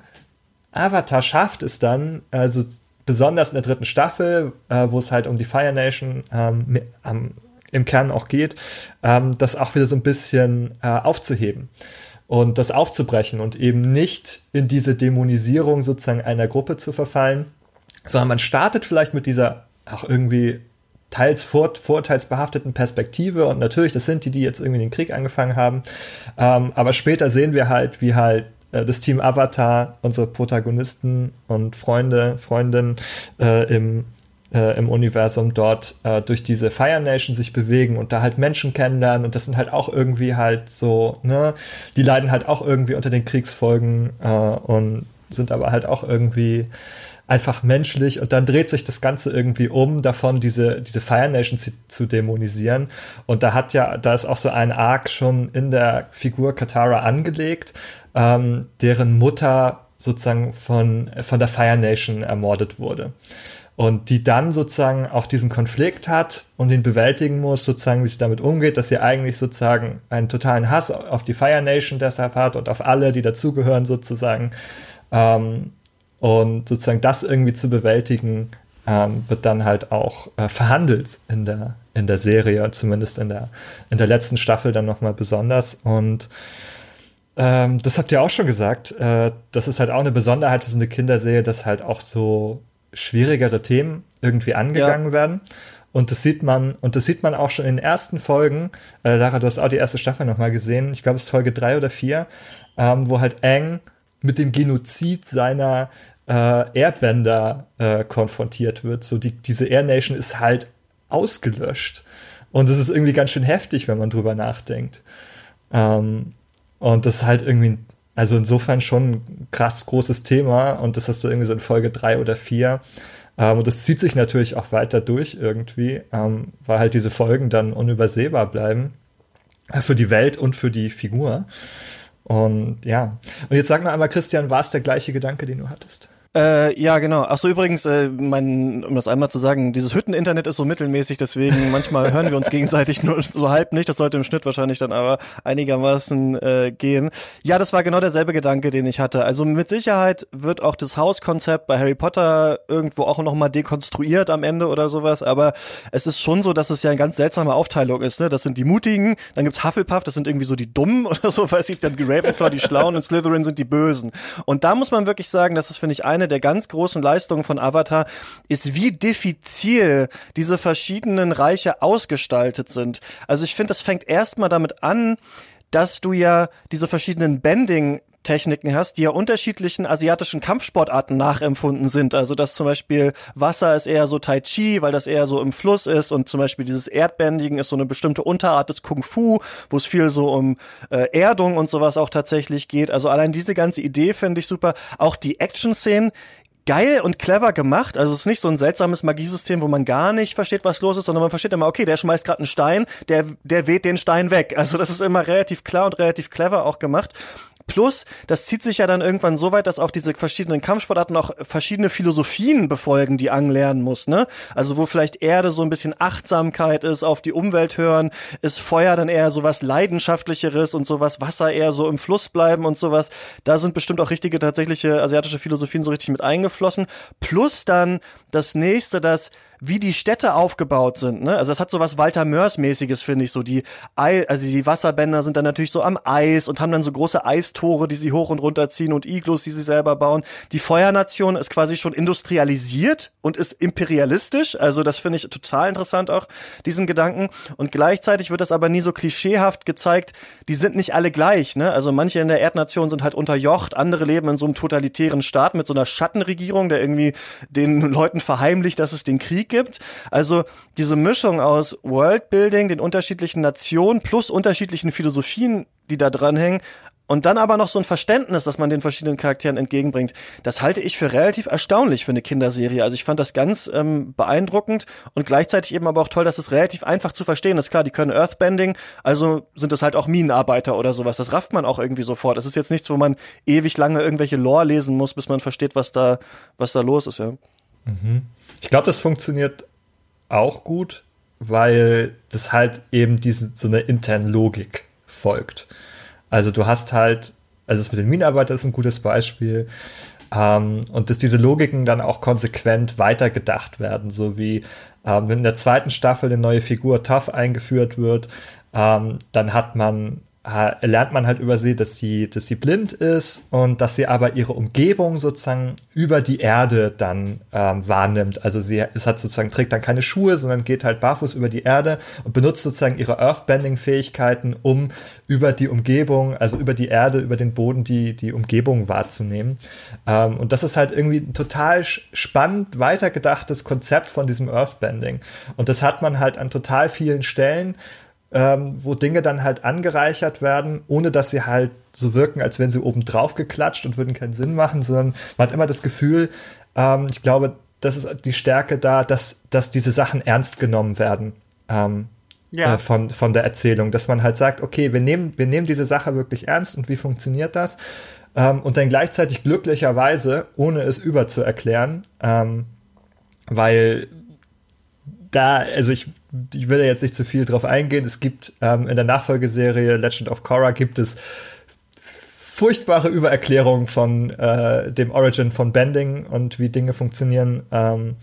Avatar schafft es dann, also besonders in der dritten Staffel, äh, wo es halt um die Fire Nation ähm, ähm, im Kern auch geht, ähm, das auch wieder so ein bisschen äh, aufzuheben und das aufzubrechen und eben nicht in diese Dämonisierung sozusagen einer Gruppe zu verfallen, sondern man startet vielleicht mit dieser auch irgendwie teils vor, vorteilsbehafteten Perspektive und natürlich, das sind die, die jetzt irgendwie den Krieg angefangen haben, ähm, aber später sehen wir halt, wie halt das Team Avatar, unsere Protagonisten und Freunde, Freundinnen äh, im, äh, im Universum dort äh, durch diese Fire Nation sich bewegen und da halt Menschen kennenlernen. Und das sind halt auch irgendwie halt so, ne, die leiden halt auch irgendwie unter den Kriegsfolgen äh, und sind aber halt auch irgendwie einfach menschlich. Und dann dreht sich das Ganze irgendwie um, davon diese, diese Fire Nation zu, zu, dämonisieren. Und da hat ja, da ist auch so ein Arc schon in der Figur Katara angelegt, ähm, deren Mutter sozusagen von, von der Fire Nation ermordet wurde. und die dann sozusagen auch diesen Konflikt hat und ihn bewältigen muss, sozusagen, wie sie damit umgeht, dass sie eigentlich sozusagen einen totalen Hass auf die Fire Nation deshalb hat und auf alle, die dazugehören sozusagen. Ähm, und sozusagen das irgendwie zu bewältigen, ähm, wird dann halt auch äh, verhandelt in der, in der Serie, zumindest in der, in der letzten Staffel dann nochmal besonders. Und ähm, das habt ihr auch schon gesagt. Äh, das ist halt auch eine Besonderheit, dass eine Kinderserie, dass halt auch so schwierigere Themen irgendwie angegangen ja. werden. Und das sieht man, und das sieht man auch schon in den ersten Folgen. Äh, Lara, du hast auch die erste Staffel nochmal gesehen. Ich glaube, es ist Folge drei oder vier, ähm, wo halt Aang mit dem Genozid seiner äh, Airbender äh, konfrontiert wird. So die, diese Air Nation ist halt ausgelöscht. Und das ist irgendwie ganz schön heftig, wenn man drüber nachdenkt. Ähm, und das ist halt irgendwie also insofern schon ein krass großes Thema und das hast du irgendwie so in Folge drei oder vier. Ähm, und das zieht sich natürlich auch weiter durch irgendwie, ähm, weil halt diese Folgen dann unübersehbar bleiben. Äh, für die Welt und für die Figur. Und ja. Und jetzt sag mal einmal, Christian, war es der gleiche Gedanke, den du hattest? Äh, ja, genau. Ach so, übrigens, äh, mein, um das einmal zu sagen, dieses Hütteninternet ist so mittelmäßig, deswegen manchmal hören wir uns gegenseitig nur so halb nicht. Das sollte im Schnitt wahrscheinlich dann aber einigermaßen äh, gehen. Ja, das war genau derselbe Gedanke, den ich hatte. Also mit Sicherheit wird auch das Hauskonzept bei Harry Potter irgendwo auch nochmal dekonstruiert am Ende oder sowas, aber es ist schon so, dass es ja eine ganz seltsame Aufteilung ist. Ne? Das sind die Mutigen, dann gibt's Hufflepuff, das sind irgendwie so die Dummen oder so, weiß ich, dann die Ravenclaw, die Schlauen und Slytherin sind die Bösen. Und da muss man wirklich sagen, das ist, finde ich, eine eine der ganz großen Leistungen von Avatar ist, wie diffizil diese verschiedenen Reiche ausgestaltet sind. Also ich finde, das fängt erstmal damit an, dass du ja diese verschiedenen Bending Techniken hast, die ja unterschiedlichen asiatischen Kampfsportarten nachempfunden sind. Also dass zum Beispiel Wasser ist eher so Tai Chi, weil das eher so im Fluss ist und zum Beispiel dieses Erdbändigen ist so eine bestimmte Unterart des Kung Fu, wo es viel so um äh, Erdung und sowas auch tatsächlich geht. Also allein diese ganze Idee finde ich super. Auch die Action-Szenen, geil und clever gemacht. Also es ist nicht so ein seltsames Magiesystem, wo man gar nicht versteht, was los ist, sondern man versteht immer, okay, der schmeißt gerade einen Stein, der, der weht den Stein weg. Also das ist immer relativ klar und relativ clever auch gemacht. Plus, das zieht sich ja dann irgendwann so weit, dass auch diese verschiedenen Kampfsportarten auch verschiedene Philosophien befolgen, die Ang lernen muss, ne? Also wo vielleicht Erde so ein bisschen Achtsamkeit ist, auf die Umwelt hören, ist Feuer dann eher so was leidenschaftlicheres und sowas Wasser eher so im Fluss bleiben und sowas. Da sind bestimmt auch richtige tatsächliche asiatische Philosophien so richtig mit eingeflossen. Plus dann das nächste, das wie die Städte aufgebaut sind. Ne? Also das hat so was Walter Mörs-mäßiges, finde ich. So die, Ei also die Wasserbänder sind dann natürlich so am Eis und haben dann so große Eistore, die sie hoch und runter ziehen und Iglus, die sie selber bauen. Die Feuernation ist quasi schon industrialisiert und ist imperialistisch. Also das finde ich total interessant auch, diesen Gedanken. Und gleichzeitig wird das aber nie so klischeehaft gezeigt, die sind nicht alle gleich. Ne? Also manche in der Erdnation sind halt unterjocht, andere leben in so einem totalitären Staat mit so einer Schattenregierung, der irgendwie den Leuten verheimlicht, dass es den Krieg gibt. Also diese Mischung aus Worldbuilding, den unterschiedlichen Nationen plus unterschiedlichen Philosophien, die da dranhängen, und dann aber noch so ein Verständnis, dass man den verschiedenen Charakteren entgegenbringt. Das halte ich für relativ erstaunlich für eine Kinderserie. Also ich fand das ganz ähm, beeindruckend und gleichzeitig eben aber auch toll, dass es relativ einfach zu verstehen ist. Klar, die können Earthbending, also sind es halt auch Minenarbeiter oder sowas. Das rafft man auch irgendwie sofort. Das ist jetzt nichts, wo man ewig lange irgendwelche Lore lesen muss, bis man versteht, was da, was da los ist, ja. Mhm. Ich glaube, das funktioniert auch gut, weil das halt eben diese, so eine interne Logik folgt. Also du hast halt, also das mit den Minenarbeitern ist ein gutes Beispiel. Ähm, und dass diese Logiken dann auch konsequent weitergedacht werden, so wie ähm, wenn in der zweiten Staffel eine neue Figur Tough eingeführt wird, ähm, dann hat man lernt man halt über sie, dass sie, dass sie blind ist und dass sie aber ihre Umgebung sozusagen über die Erde dann ähm, wahrnimmt. Also sie es hat sozusagen trägt dann keine Schuhe, sondern geht halt barfuß über die Erde und benutzt sozusagen ihre Earthbending-Fähigkeiten, um über die Umgebung, also über die Erde, über den Boden die die Umgebung wahrzunehmen. Ähm, und das ist halt irgendwie ein total spannend weitergedachtes Konzept von diesem Earthbending. Und das hat man halt an total vielen Stellen ähm, wo Dinge dann halt angereichert werden, ohne dass sie halt so wirken, als wenn sie oben drauf geklatscht und würden keinen Sinn machen, sondern man hat immer das Gefühl, ähm, ich glaube, das ist die Stärke da, dass, dass diese Sachen ernst genommen werden. Ähm, ja. äh, von, von der Erzählung, dass man halt sagt, okay, wir nehmen, wir nehmen diese Sache wirklich ernst und wie funktioniert das? Ähm, und dann gleichzeitig glücklicherweise, ohne es überzuerklären, ähm, weil da, also ich, ich will da jetzt nicht zu viel drauf eingehen. Es gibt ähm, in der Nachfolgeserie Legend of Korra gibt es furchtbare Übererklärungen von äh, dem Origin von Bending und wie Dinge funktionieren. Ähm,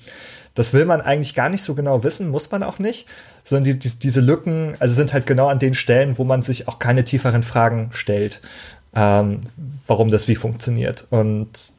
das will man eigentlich gar nicht so genau wissen, muss man auch nicht, sondern die, die, diese Lücken, also sind halt genau an den Stellen, wo man sich auch keine tieferen Fragen stellt, ähm, warum das wie funktioniert. Und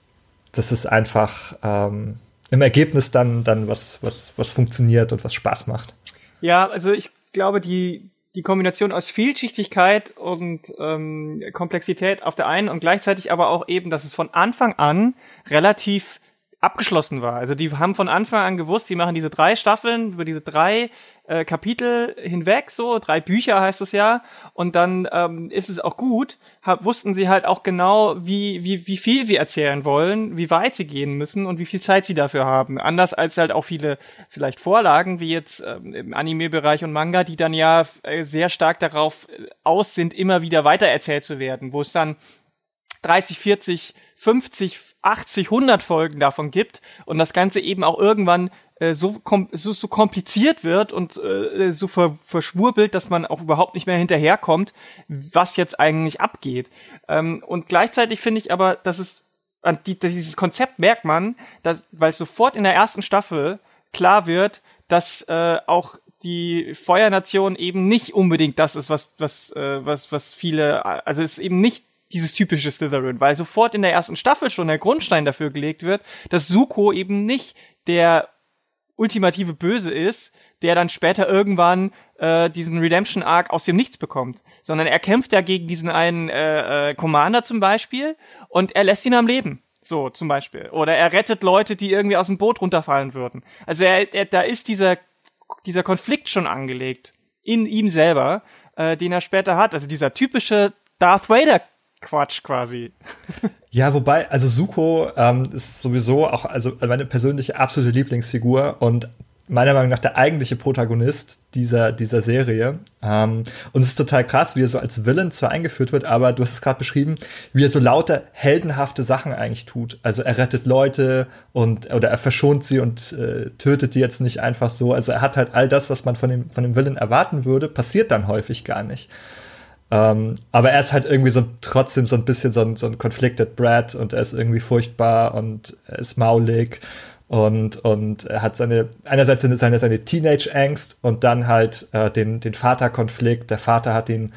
das ist einfach ähm, im Ergebnis dann, dann was, was, was funktioniert und was Spaß macht. Ja, also ich glaube, die, die Kombination aus Vielschichtigkeit und ähm, Komplexität auf der einen und gleichzeitig aber auch eben, dass es von Anfang an relativ abgeschlossen war. Also die haben von Anfang an gewusst, sie machen diese drei Staffeln über diese drei äh, Kapitel hinweg, so drei Bücher heißt es ja, und dann ähm, ist es auch gut. Hab, wussten sie halt auch genau, wie wie wie viel sie erzählen wollen, wie weit sie gehen müssen und wie viel Zeit sie dafür haben. Anders als halt auch viele vielleicht Vorlagen wie jetzt ähm, im Anime-Bereich und Manga, die dann ja äh, sehr stark darauf äh, aus sind, immer wieder weitererzählt zu werden, wo es dann 30, 40, 50 80, 100 Folgen davon gibt und das Ganze eben auch irgendwann äh, so, kom so, so kompliziert wird und äh, so ver verschwurbelt, dass man auch überhaupt nicht mehr hinterherkommt, was jetzt eigentlich abgeht. Ähm, und gleichzeitig finde ich aber, dass es an die, dieses Konzept merkt man, dass, weil sofort in der ersten Staffel klar wird, dass äh, auch die Feuernation eben nicht unbedingt das ist, was was äh, was was viele, also es ist eben nicht dieses typische Slytherin, weil sofort in der ersten Staffel schon der Grundstein dafür gelegt wird, dass Suko eben nicht der ultimative Böse ist, der dann später irgendwann äh, diesen Redemption Arc aus dem Nichts bekommt, sondern er kämpft ja gegen diesen einen äh, äh, Commander zum Beispiel und er lässt ihn am Leben. So zum Beispiel. Oder er rettet Leute, die irgendwie aus dem Boot runterfallen würden. Also er, er, da ist dieser, dieser Konflikt schon angelegt in ihm selber, äh, den er später hat. Also dieser typische Darth Vader Quatsch quasi. Ja, wobei, also Suko ähm, ist sowieso auch also meine persönliche absolute Lieblingsfigur und meiner Meinung nach der eigentliche Protagonist dieser, dieser Serie. Ähm, und es ist total krass, wie er so als Villain zwar eingeführt wird, aber du hast es gerade beschrieben, wie er so lauter heldenhafte Sachen eigentlich tut. Also er rettet Leute und oder er verschont sie und äh, tötet die jetzt nicht einfach so. Also er hat halt all das, was man von dem, von dem Villain erwarten würde, passiert dann häufig gar nicht. Ähm, aber er ist halt irgendwie so trotzdem so ein bisschen so ein, so ein conflicted Brad und er ist irgendwie furchtbar und er ist maulig und, und er hat seine, einerseits seine, seine Teenage-Angst und dann halt äh, den, den Vater-Konflikt. Der Vater hat ihn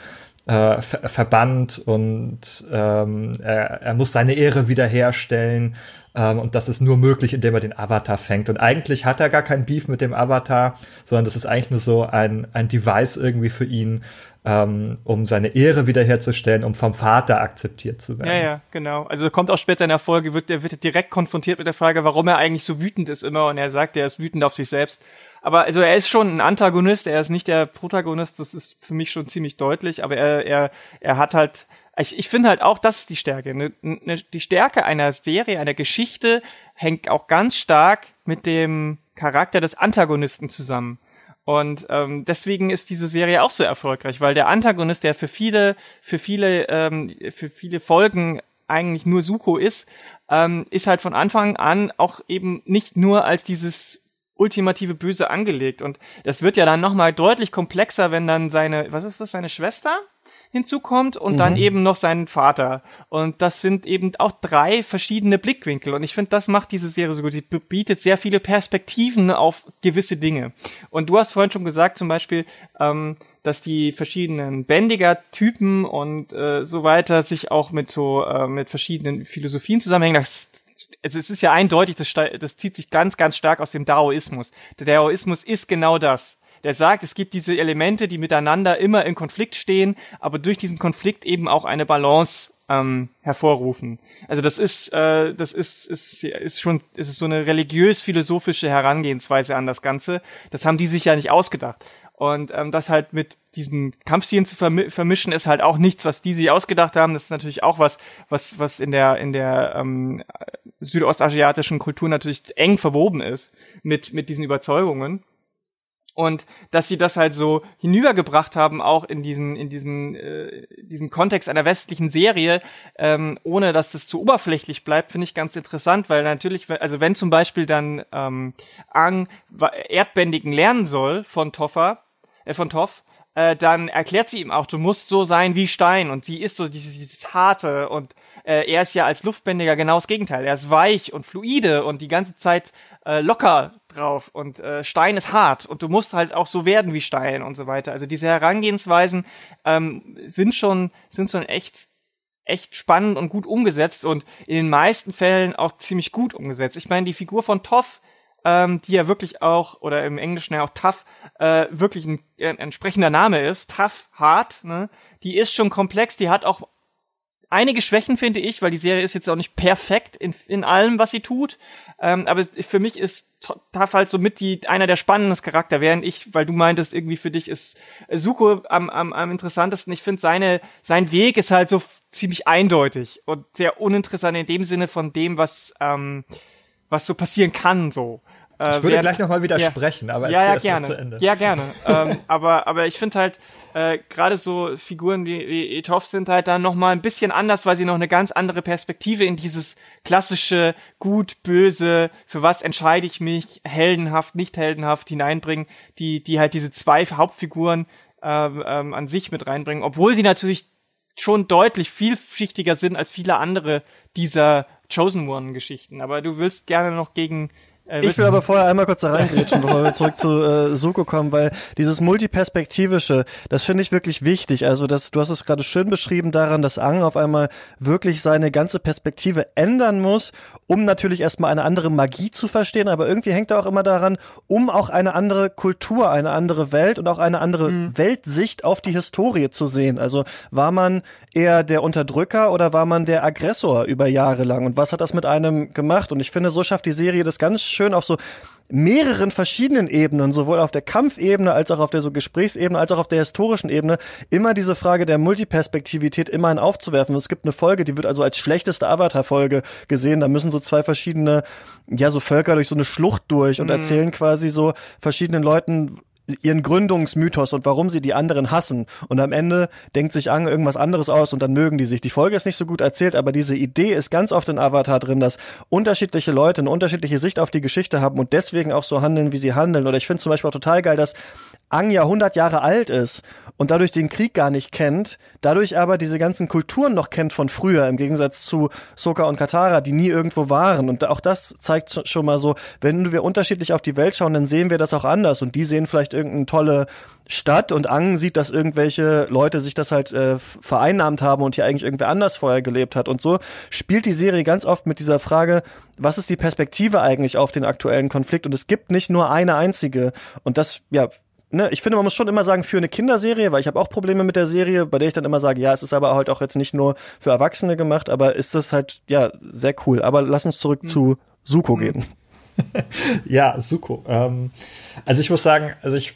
äh, ver verbannt und ähm, er, er muss seine Ehre wiederherstellen. Ähm, und das ist nur möglich, indem er den Avatar fängt. Und eigentlich hat er gar kein Beef mit dem Avatar, sondern das ist eigentlich nur so ein, ein Device irgendwie für ihn, ähm, um seine Ehre wiederherzustellen, um vom Vater akzeptiert zu werden. Ja, ja, genau. Also kommt auch später in der Folge, wird er wird direkt konfrontiert mit der Frage, warum er eigentlich so wütend ist immer und er sagt, er ist wütend auf sich selbst. Aber also er ist schon ein Antagonist, er ist nicht der Protagonist, das ist für mich schon ziemlich deutlich, aber er, er, er hat halt, ich, ich finde halt auch, das ist die Stärke. Ne, ne, die Stärke einer Serie, einer Geschichte hängt auch ganz stark mit dem Charakter des Antagonisten zusammen. Und ähm, deswegen ist diese Serie auch so erfolgreich, weil der Antagonist, der für viele, für viele, ähm, für viele Folgen eigentlich nur Suko ist, ähm, ist halt von Anfang an auch eben nicht nur als dieses ultimative Böse angelegt. Und das wird ja dann nochmal deutlich komplexer, wenn dann seine, was ist das, seine Schwester? Hinzukommt und mhm. dann eben noch seinen Vater. Und das sind eben auch drei verschiedene Blickwinkel. Und ich finde, das macht diese Serie so gut. Sie bietet sehr viele Perspektiven auf gewisse Dinge. Und du hast vorhin schon gesagt, zum Beispiel, ähm, dass die verschiedenen Bändiger-Typen und äh, so weiter sich auch mit so äh, mit verschiedenen Philosophien zusammenhängen. Das, also es ist ja eindeutig, das, das zieht sich ganz, ganz stark aus dem Daoismus. Der Daoismus ist genau das der sagt, es gibt diese Elemente, die miteinander immer in Konflikt stehen, aber durch diesen Konflikt eben auch eine Balance ähm, hervorrufen. Also das ist, äh, das ist, ist, ist schon, ist so eine religiös-philosophische Herangehensweise an das Ganze. Das haben die sich ja nicht ausgedacht. Und ähm, das halt mit diesen Kampfstilen zu vermi vermischen, ist halt auch nichts, was die sich ausgedacht haben. Das ist natürlich auch was, was, was in der in der ähm, südostasiatischen Kultur natürlich eng verwoben ist mit mit diesen Überzeugungen. Und dass sie das halt so hinübergebracht haben, auch in diesen, in diesen, äh, diesen Kontext einer westlichen Serie, ähm, ohne dass das zu oberflächlich bleibt, finde ich ganz interessant, weil natürlich, also wenn zum Beispiel dann ähm, Ang Erdbändigen lernen soll von Toffa, äh, von Toff, äh, dann erklärt sie ihm auch, du musst so sein wie Stein. Und sie ist so dieses, dieses harte und äh, er ist ja als Luftbändiger genau das Gegenteil. Er ist weich und fluide und die ganze Zeit äh, locker drauf und äh, Stein ist hart und du musst halt auch so werden wie Stein und so weiter. Also diese Herangehensweisen ähm, sind schon sind schon echt echt spannend und gut umgesetzt und in den meisten Fällen auch ziemlich gut umgesetzt. Ich meine, die Figur von Toff, ähm, die ja wirklich auch, oder im Englischen ja auch Tough, äh, wirklich ein, ein entsprechender Name ist, Tough, hart, ne? die ist schon komplex, die hat auch einige Schwächen, finde ich, weil die Serie ist jetzt auch nicht perfekt in, in allem, was sie tut. Ähm, aber für mich ist Taf halt so mit die, einer der spannendsten Charakter, während ich, weil du meintest, irgendwie für dich ist Suko am, am, am interessantesten. Ich finde, seine, sein Weg ist halt so ziemlich eindeutig und sehr uninteressant in dem Sinne von dem, was, ähm, was so passieren kann, so. Äh, ich würde gleich nochmal widersprechen, ja, aber ja, ja, gerne. zu Ende. Ja, gerne. ähm, aber, aber ich finde halt, äh, gerade so Figuren wie, wie Etoff sind halt dann nochmal ein bisschen anders, weil sie noch eine ganz andere Perspektive in dieses klassische gut, böse, für was entscheide ich mich, heldenhaft, nicht heldenhaft hineinbringen, die, die halt diese zwei Hauptfiguren ähm, ähm, an sich mit reinbringen, obwohl sie natürlich schon deutlich vielschichtiger sind als viele andere dieser Chosen One Geschichten. Aber du willst gerne noch gegen ich will aber vorher einmal kurz da reingrätschen, bevor wir zurück zu äh, Suko kommen, weil dieses multiperspektivische, das finde ich wirklich wichtig. Also das, du hast es gerade schön beschrieben daran, dass Ang auf einmal wirklich seine ganze Perspektive ändern muss, um natürlich erstmal eine andere Magie zu verstehen, aber irgendwie hängt er auch immer daran, um auch eine andere Kultur, eine andere Welt und auch eine andere mhm. Weltsicht auf die Historie zu sehen. Also war man eher der Unterdrücker oder war man der Aggressor über Jahre lang und was hat das mit einem gemacht? Und ich finde, so schafft die Serie das ganz schön auf so mehreren verschiedenen Ebenen, sowohl auf der Kampfebene als auch auf der so Gesprächsebene, als auch auf der historischen Ebene, immer diese Frage der Multiperspektivität immerhin aufzuwerfen. Es gibt eine Folge, die wird also als schlechteste Avatar-Folge gesehen. Da müssen so zwei verschiedene, ja, so Völker durch so eine Schlucht durch und mhm. erzählen quasi so verschiedenen Leuten, ihren Gründungsmythos und warum sie die anderen hassen. Und am Ende denkt sich Ang irgendwas anderes aus und dann mögen die sich. Die Folge ist nicht so gut erzählt, aber diese Idee ist ganz oft in Avatar drin, dass unterschiedliche Leute eine unterschiedliche Sicht auf die Geschichte haben und deswegen auch so handeln, wie sie handeln. Oder ich finde zum Beispiel auch total geil, dass Ang ja 100 Jahre alt ist und dadurch den Krieg gar nicht kennt, dadurch aber diese ganzen Kulturen noch kennt von früher, im Gegensatz zu Soka und Katara, die nie irgendwo waren. Und auch das zeigt schon mal so, wenn wir unterschiedlich auf die Welt schauen, dann sehen wir das auch anders und die sehen vielleicht irgendeine tolle Stadt und Ang sieht, dass irgendwelche Leute sich das halt äh, vereinnahmt haben und hier eigentlich irgendwer anders vorher gelebt hat. Und so spielt die Serie ganz oft mit dieser Frage, was ist die Perspektive eigentlich auf den aktuellen Konflikt? Und es gibt nicht nur eine einzige. Und das, ja, ne, ich finde, man muss schon immer sagen, für eine Kinderserie, weil ich habe auch Probleme mit der Serie, bei der ich dann immer sage, ja, es ist aber halt auch jetzt nicht nur für Erwachsene gemacht, aber ist das halt, ja, sehr cool. Aber lass uns zurück mhm. zu Suko mhm. gehen. ja, Suko. Ähm, also ich muss sagen, also ich,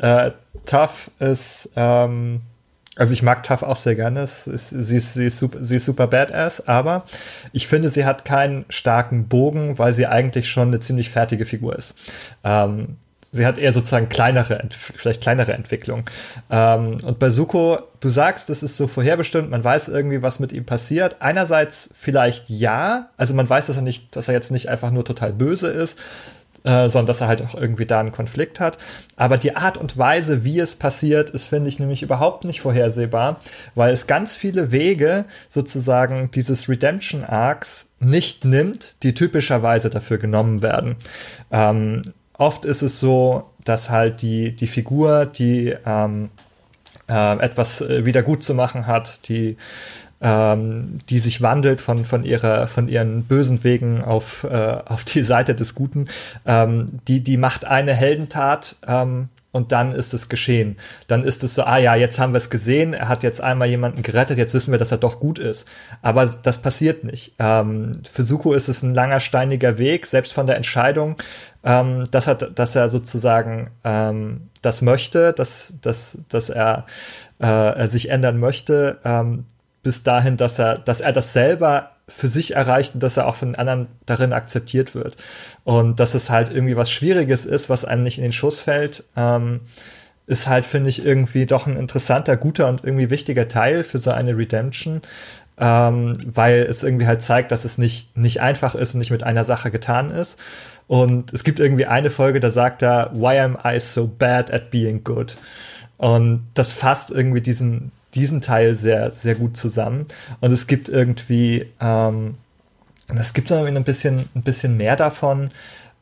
äh, Tough ist, ähm, also ich mag Tough auch sehr gerne. Ist, sie, ist, sie, ist super, sie ist super badass, aber ich finde, sie hat keinen starken Bogen, weil sie eigentlich schon eine ziemlich fertige Figur ist. Ähm, sie hat eher sozusagen kleinere, vielleicht kleinere Entwicklung. Ähm, und bei Suko, du sagst, es ist so vorherbestimmt, man weiß irgendwie, was mit ihm passiert. Einerseits vielleicht ja, also man weiß, dass er nicht, dass er jetzt nicht einfach nur total böse ist, äh, sondern dass er halt auch irgendwie da einen Konflikt hat. Aber die Art und Weise, wie es passiert, ist, finde ich, nämlich überhaupt nicht vorhersehbar, weil es ganz viele Wege sozusagen dieses Redemption Arcs nicht nimmt, die typischerweise dafür genommen werden. Ähm, oft ist es so, dass halt die, die Figur, die ähm, äh, etwas äh, wieder gut zu machen hat, die ähm, die sich wandelt von, von, ihrer, von ihren bösen Wegen auf, äh, auf die Seite des Guten, ähm, die, die macht eine Heldentat ähm, und dann ist es geschehen. Dann ist es so, ah ja, jetzt haben wir es gesehen, er hat jetzt einmal jemanden gerettet, jetzt wissen wir, dass er doch gut ist. Aber das passiert nicht. Ähm, für Suko ist es ein langer, steiniger Weg, selbst von der Entscheidung, ähm, dass, er, dass er sozusagen ähm, das möchte, dass, dass, dass er, äh, er sich ändern möchte, ähm, bis dahin, dass er, dass er das selber für sich erreicht und dass er auch von den anderen darin akzeptiert wird. Und dass es halt irgendwie was Schwieriges ist, was einem nicht in den Schuss fällt, ähm, ist halt, finde ich, irgendwie doch ein interessanter, guter und irgendwie wichtiger Teil für so eine Redemption, ähm, weil es irgendwie halt zeigt, dass es nicht, nicht einfach ist und nicht mit einer Sache getan ist. Und es gibt irgendwie eine Folge, da sagt er, Why am I so bad at being good? Und das fasst irgendwie diesen, diesen Teil sehr, sehr gut zusammen. Und es gibt irgendwie, ähm, es gibt irgendwie ein bisschen, ein bisschen mehr davon.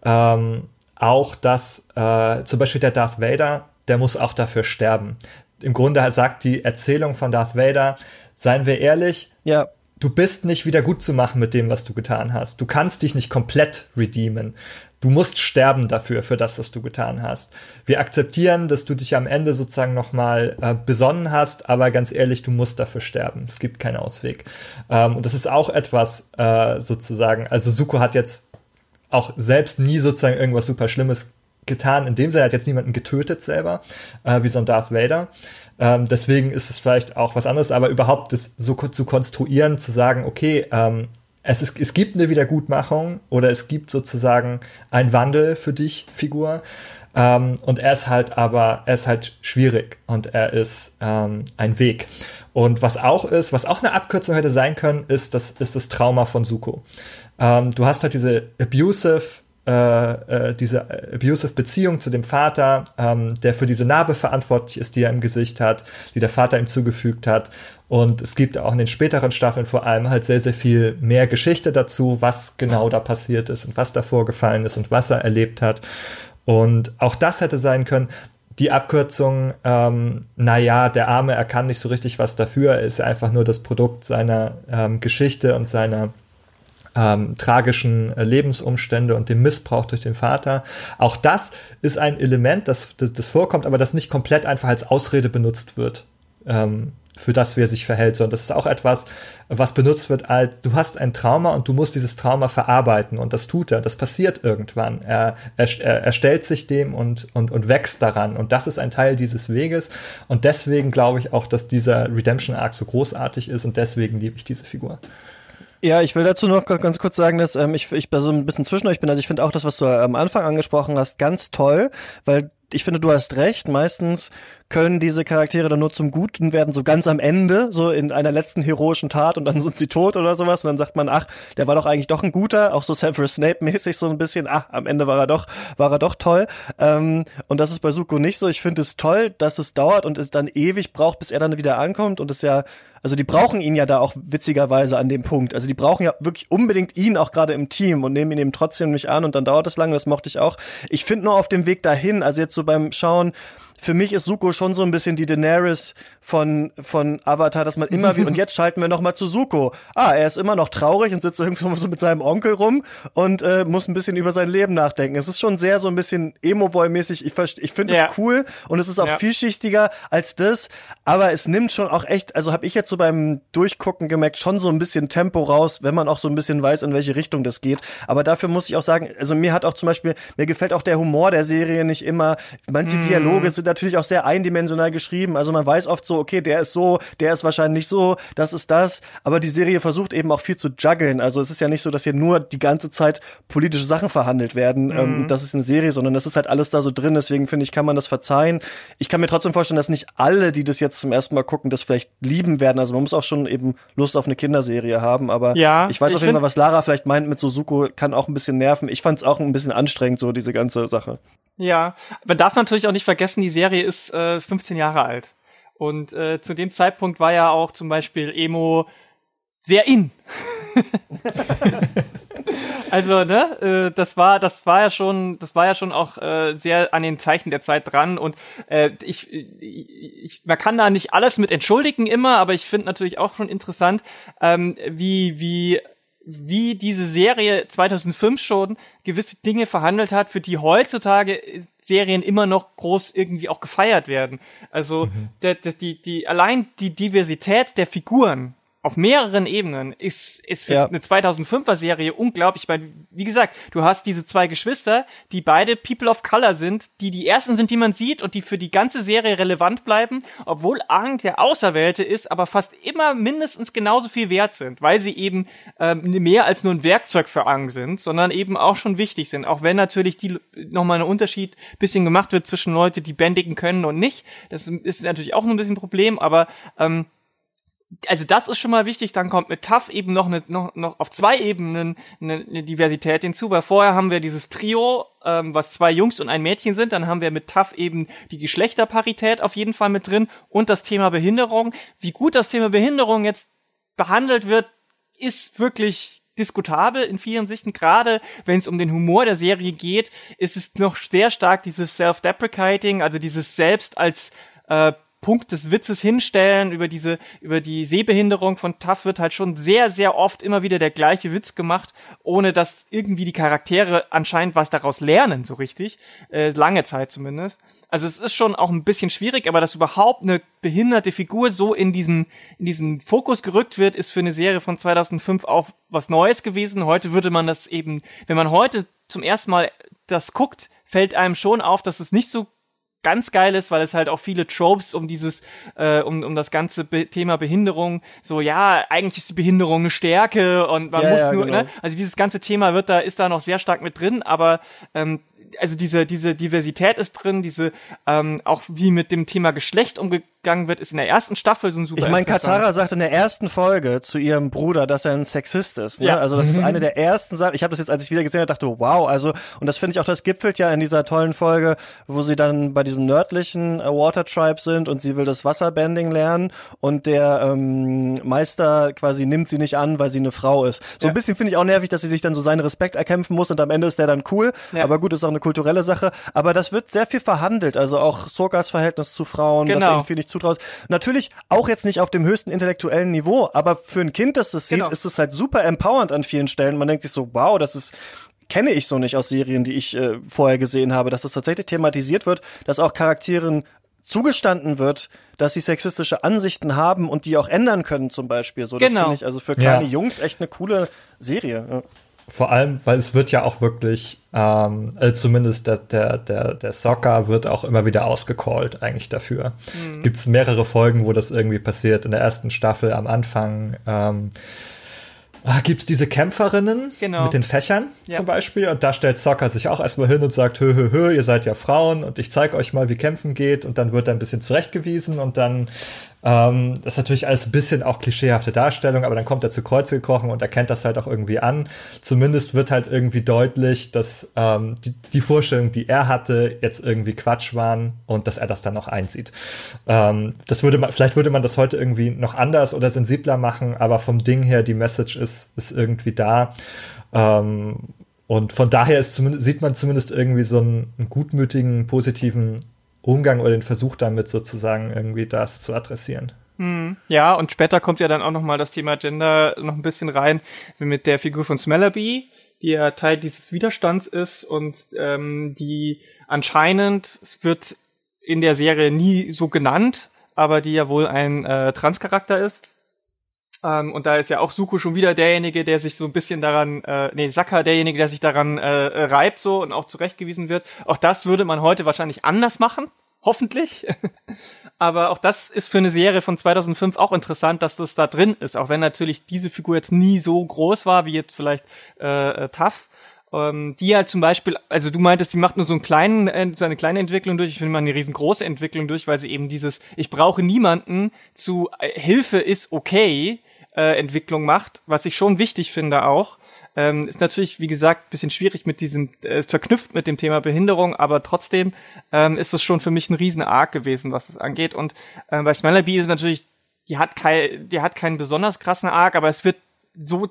Ähm, auch, dass äh, zum Beispiel der Darth Vader, der muss auch dafür sterben. Im Grunde sagt die Erzählung von Darth Vader, seien wir ehrlich, ja du bist nicht wieder gut zu machen mit dem, was du getan hast. Du kannst dich nicht komplett redeemen. Du musst sterben dafür, für das, was du getan hast. Wir akzeptieren, dass du dich am Ende sozusagen nochmal äh, besonnen hast, aber ganz ehrlich, du musst dafür sterben. Es gibt keinen Ausweg. Ähm, und das ist auch etwas äh, sozusagen, also Suko hat jetzt auch selbst nie sozusagen irgendwas super Schlimmes getan. In dem Sinne hat jetzt niemanden getötet selber, äh, wie so ein Darth Vader. Ähm, deswegen ist es vielleicht auch was anderes, aber überhaupt das so zu konstruieren, zu sagen, okay, ähm, es, ist, es gibt eine Wiedergutmachung oder es gibt sozusagen einen Wandel für dich, Figur. Ähm, und er ist halt aber, er ist halt schwierig und er ist ähm, ein Weg. Und was auch ist, was auch eine Abkürzung hätte sein können, ist das, ist das Trauma von Suko. Ähm, du hast halt diese abusive äh, äh, diese abusive Beziehung zu dem Vater, ähm, der für diese Narbe verantwortlich ist, die er im Gesicht hat, die der Vater ihm zugefügt hat. Und es gibt auch in den späteren Staffeln vor allem halt sehr, sehr viel mehr Geschichte dazu, was genau da passiert ist und was da vorgefallen ist und was er erlebt hat. Und auch das hätte sein können. Die Abkürzung, ähm, naja, der Arme, er kann nicht so richtig was dafür, er ist einfach nur das Produkt seiner ähm, Geschichte und seiner ähm, tragischen äh, Lebensumstände und dem Missbrauch durch den Vater. Auch das ist ein Element, das, das, das vorkommt, aber das nicht komplett einfach als Ausrede benutzt wird. Ähm, für das, wie er sich verhält, sondern das ist auch etwas, was benutzt wird als, du hast ein Trauma und du musst dieses Trauma verarbeiten und das tut er, das passiert irgendwann. Er, er, er stellt sich dem und, und, und wächst daran und das ist ein Teil dieses Weges und deswegen glaube ich auch, dass dieser Redemption Arc so großartig ist und deswegen liebe ich diese Figur. Ja, ich will dazu noch ganz kurz sagen, dass ähm, ich, ich so ein bisschen zwischen euch bin. Also ich finde auch das, was du am Anfang angesprochen hast, ganz toll, weil ich finde, du hast recht. Meistens können diese Charaktere dann nur zum Guten werden, so ganz am Ende, so in einer letzten heroischen Tat und dann sind sie tot oder sowas und dann sagt man, ach, der war doch eigentlich doch ein guter, auch so Severus Snape mäßig so ein bisschen, ach, am Ende war er doch, war er doch toll. Ähm, und das ist bei Suko nicht so. Ich finde es toll, dass es dauert und es dann ewig braucht, bis er dann wieder ankommt und es ja also die brauchen ihn ja da auch witzigerweise an dem Punkt. Also die brauchen ja wirklich unbedingt ihn auch gerade im Team und nehmen ihn eben trotzdem nicht an und dann dauert es lange, das mochte ich auch. Ich finde nur auf dem Weg dahin, also jetzt so beim Schauen, für mich ist Suko schon so ein bisschen die Daenerys von, von Avatar, dass man immer wie, und jetzt schalten wir nochmal zu Suko. Ah, er ist immer noch traurig und sitzt irgendwo so mit seinem Onkel rum und äh, muss ein bisschen über sein Leben nachdenken. Es ist schon sehr so ein bisschen Emo-Boy-mäßig. Ich, ich finde es ja. cool und es ist auch ja. vielschichtiger als das, aber es nimmt schon auch echt, also habe ich jetzt so beim Durchgucken gemerkt, schon so ein bisschen Tempo raus, wenn man auch so ein bisschen weiß, in welche Richtung das geht. Aber dafür muss ich auch sagen, also mir hat auch zum Beispiel, mir gefällt auch der Humor der Serie nicht immer. Manche mm. Dialoge sind natürlich auch sehr eindimensional geschrieben. Also man weiß oft so, okay, der ist so, der ist wahrscheinlich so, das ist das. Aber die Serie versucht eben auch viel zu juggeln. Also es ist ja nicht so, dass hier nur die ganze Zeit politische Sachen verhandelt werden. Mhm. Ähm, das ist eine Serie, sondern das ist halt alles da so drin. Deswegen finde ich, kann man das verzeihen. Ich kann mir trotzdem vorstellen, dass nicht alle, die das jetzt zum ersten Mal gucken, das vielleicht lieben werden. Also man muss auch schon eben Lust auf eine Kinderserie haben. Aber ja, ich weiß ich auf jeden Fall, was Lara vielleicht meint mit Suzuko, kann auch ein bisschen nerven. Ich fand es auch ein bisschen anstrengend, so diese ganze Sache. Ja, man darf natürlich auch nicht vergessen, die Serie ist äh, 15 Jahre alt. Und äh, zu dem Zeitpunkt war ja auch zum Beispiel Emo sehr in. also, ne, äh, das war, das war ja schon, das war ja schon auch äh, sehr an den Zeichen der Zeit dran und äh, ich, ich, man kann da nicht alles mit entschuldigen immer, aber ich finde natürlich auch schon interessant, ähm, wie, wie wie diese Serie 2005 schon gewisse Dinge verhandelt hat, für die heutzutage Serien immer noch groß irgendwie auch gefeiert werden. Also mhm. der, der, die, die, allein die Diversität der Figuren auf mehreren Ebenen ist, ist für Ja. eine 2005er Serie unglaublich, weil, wie gesagt, du hast diese zwei Geschwister, die beide People of Color sind, die die ersten sind, die man sieht und die für die ganze Serie relevant bleiben, obwohl Aang der Auserwählte ist, aber fast immer mindestens genauso viel wert sind, weil sie eben ähm, mehr als nur ein Werkzeug für Aang sind, sondern eben auch schon wichtig sind, auch wenn natürlich die nochmal ein Unterschied bisschen gemacht wird zwischen Leute, die bändigen können und nicht. Das ist natürlich auch ein bisschen ein Problem, aber ähm, also das ist schon mal wichtig, dann kommt mit TAF eben noch, eine, noch, noch auf zwei Ebenen eine, eine Diversität hinzu, weil vorher haben wir dieses Trio, ähm, was zwei Jungs und ein Mädchen sind, dann haben wir mit TAF eben die Geschlechterparität auf jeden Fall mit drin und das Thema Behinderung. Wie gut das Thema Behinderung jetzt behandelt wird, ist wirklich diskutabel in vielen Sichten, gerade wenn es um den Humor der Serie geht, ist es noch sehr stark dieses Self-Deprecating, also dieses Selbst als äh, Punkt des Witzes hinstellen über diese, über die Sehbehinderung von Tuff wird halt schon sehr, sehr oft immer wieder der gleiche Witz gemacht, ohne dass irgendwie die Charaktere anscheinend was daraus lernen, so richtig. Äh, lange Zeit zumindest. Also es ist schon auch ein bisschen schwierig, aber dass überhaupt eine behinderte Figur so in diesen, in diesen Fokus gerückt wird, ist für eine Serie von 2005 auch was Neues gewesen. Heute würde man das eben, wenn man heute zum ersten Mal das guckt, fällt einem schon auf, dass es nicht so ganz geil ist, weil es halt auch viele Tropes um dieses, äh, um, um das ganze Be Thema Behinderung, so ja, eigentlich ist die Behinderung eine Stärke und man Ja, muss ja, nur, genau. ne? Also dieses ganze Thema wird da, ist da noch sehr stark mit drin, aber ähm, also diese, diese Diversität ist drin, diese, ähm, auch wie mit dem Thema Geschlecht umgegangen wird, ist in der ersten Staffel so ein super Ich meine. Katara sagt in der ersten Folge zu ihrem Bruder, dass er ein Sexist ist. Ne? Ja. Also das ist eine der ersten Sachen. Ich habe das jetzt, als ich wieder gesehen habe, dachte, wow. Also und das finde ich auch, das gipfelt ja in dieser tollen Folge, wo sie dann bei diesem nördlichen äh, Water Tribe sind und sie will das Wasserbending lernen und der ähm, Meister quasi nimmt sie nicht an, weil sie eine Frau ist. So Ja. ein bisschen finde ich auch nervig, dass sie sich dann so seinen Respekt erkämpfen muss und am Ende ist der dann cool. Ja. Aber gut, ist auch eine kulturelle Sache. Aber das wird sehr viel verhandelt. Also auch Sokas Verhältnis zu Frauen, Genau. irgendwie viel nicht zutraut. Natürlich auch jetzt nicht auf dem höchsten intellektuellen Niveau, aber für ein Kind, das das sieht, Genau. ist es halt super empowernd an vielen Stellen. Man denkt sich so, wow, das ist kenne ich so nicht aus Serien, die ich äh, vorher gesehen habe, dass das tatsächlich thematisiert wird, dass auch Charakteren zugestanden wird, dass sie sexistische Ansichten haben und die auch ändern können zum Beispiel. So, das Genau. finde ich also für kleine Ja. Jungs echt eine coole Serie. Ja. Vor allem, weil es wird ja auch wirklich, ähm, äh, zumindest der, der, der, der Soccer wird auch immer wieder ausgecallt eigentlich dafür. Mhm. Gibt es mehrere Folgen, wo das irgendwie passiert. In der ersten Staffel am Anfang ähm, ah, gibt es diese Kämpferinnen Genau. mit den Fächern Ja. zum Beispiel. Und da stellt Soccer sich auch erstmal hin und sagt, hö, hö, hö, ihr seid ja Frauen und ich zeige euch mal, wie kämpfen geht. Und dann wird er ein bisschen zurechtgewiesen und dann ähm, das ist natürlich alles ein bisschen auch klischeehafte Darstellung, aber dann kommt er zu Kreuze gekrochen und erkennt das halt auch irgendwie an. Zumindest wird halt irgendwie deutlich, dass ähm, die, die Vorstellungen, die er hatte, jetzt irgendwie Quatsch waren und dass er das dann auch einsieht. Ähm, das würde man, vielleicht würde man das heute irgendwie noch anders oder sensibler machen, aber vom Ding her, die Message ist, ist irgendwie da. Ähm, und von daher ist zumindest, sieht man zumindest irgendwie so einen, einen gutmütigen, positiven Umgang oder den Versuch damit sozusagen irgendwie das zu adressieren. Ja, und später kommt ja dann auch nochmal das Thema Gender noch ein bisschen rein mit der Figur von Smellaby, die ja Teil dieses Widerstands ist und ähm, die anscheinend wird in der Serie nie so genannt, aber die ja wohl ein äh, Transcharakter ist. Ähm, und da ist ja auch Suko schon wieder derjenige, der sich so ein bisschen daran, äh, nee, Saka derjenige, der sich daran äh, reibt so und auch zurechtgewiesen wird. Auch das würde man heute wahrscheinlich anders machen, hoffentlich. Aber auch das ist für eine Serie von 2005 auch interessant, dass das da drin ist, auch wenn natürlich diese Figur jetzt nie so groß war wie jetzt vielleicht äh, äh, Tough. Ähm, die halt zum Beispiel, also du meintest, die macht nur so, einen kleinen, äh, so eine kleine Entwicklung durch. Ich finde mal eine riesengroße Entwicklung durch, weil sie eben dieses Ich brauche niemanden zu äh, Hilfe ist okay äh, Entwicklung macht, was ich schon wichtig finde auch. Ähm, ist natürlich, wie gesagt, bisschen schwierig mit diesem, äh, verknüpft mit dem Thema Behinderung, aber trotzdem ähm, ist das schon für mich ein riesen Arc gewesen, was das angeht. Und äh, bei Smellerby ist natürlich, die hat kein, die hat keinen besonders krassen Arc, aber es wird so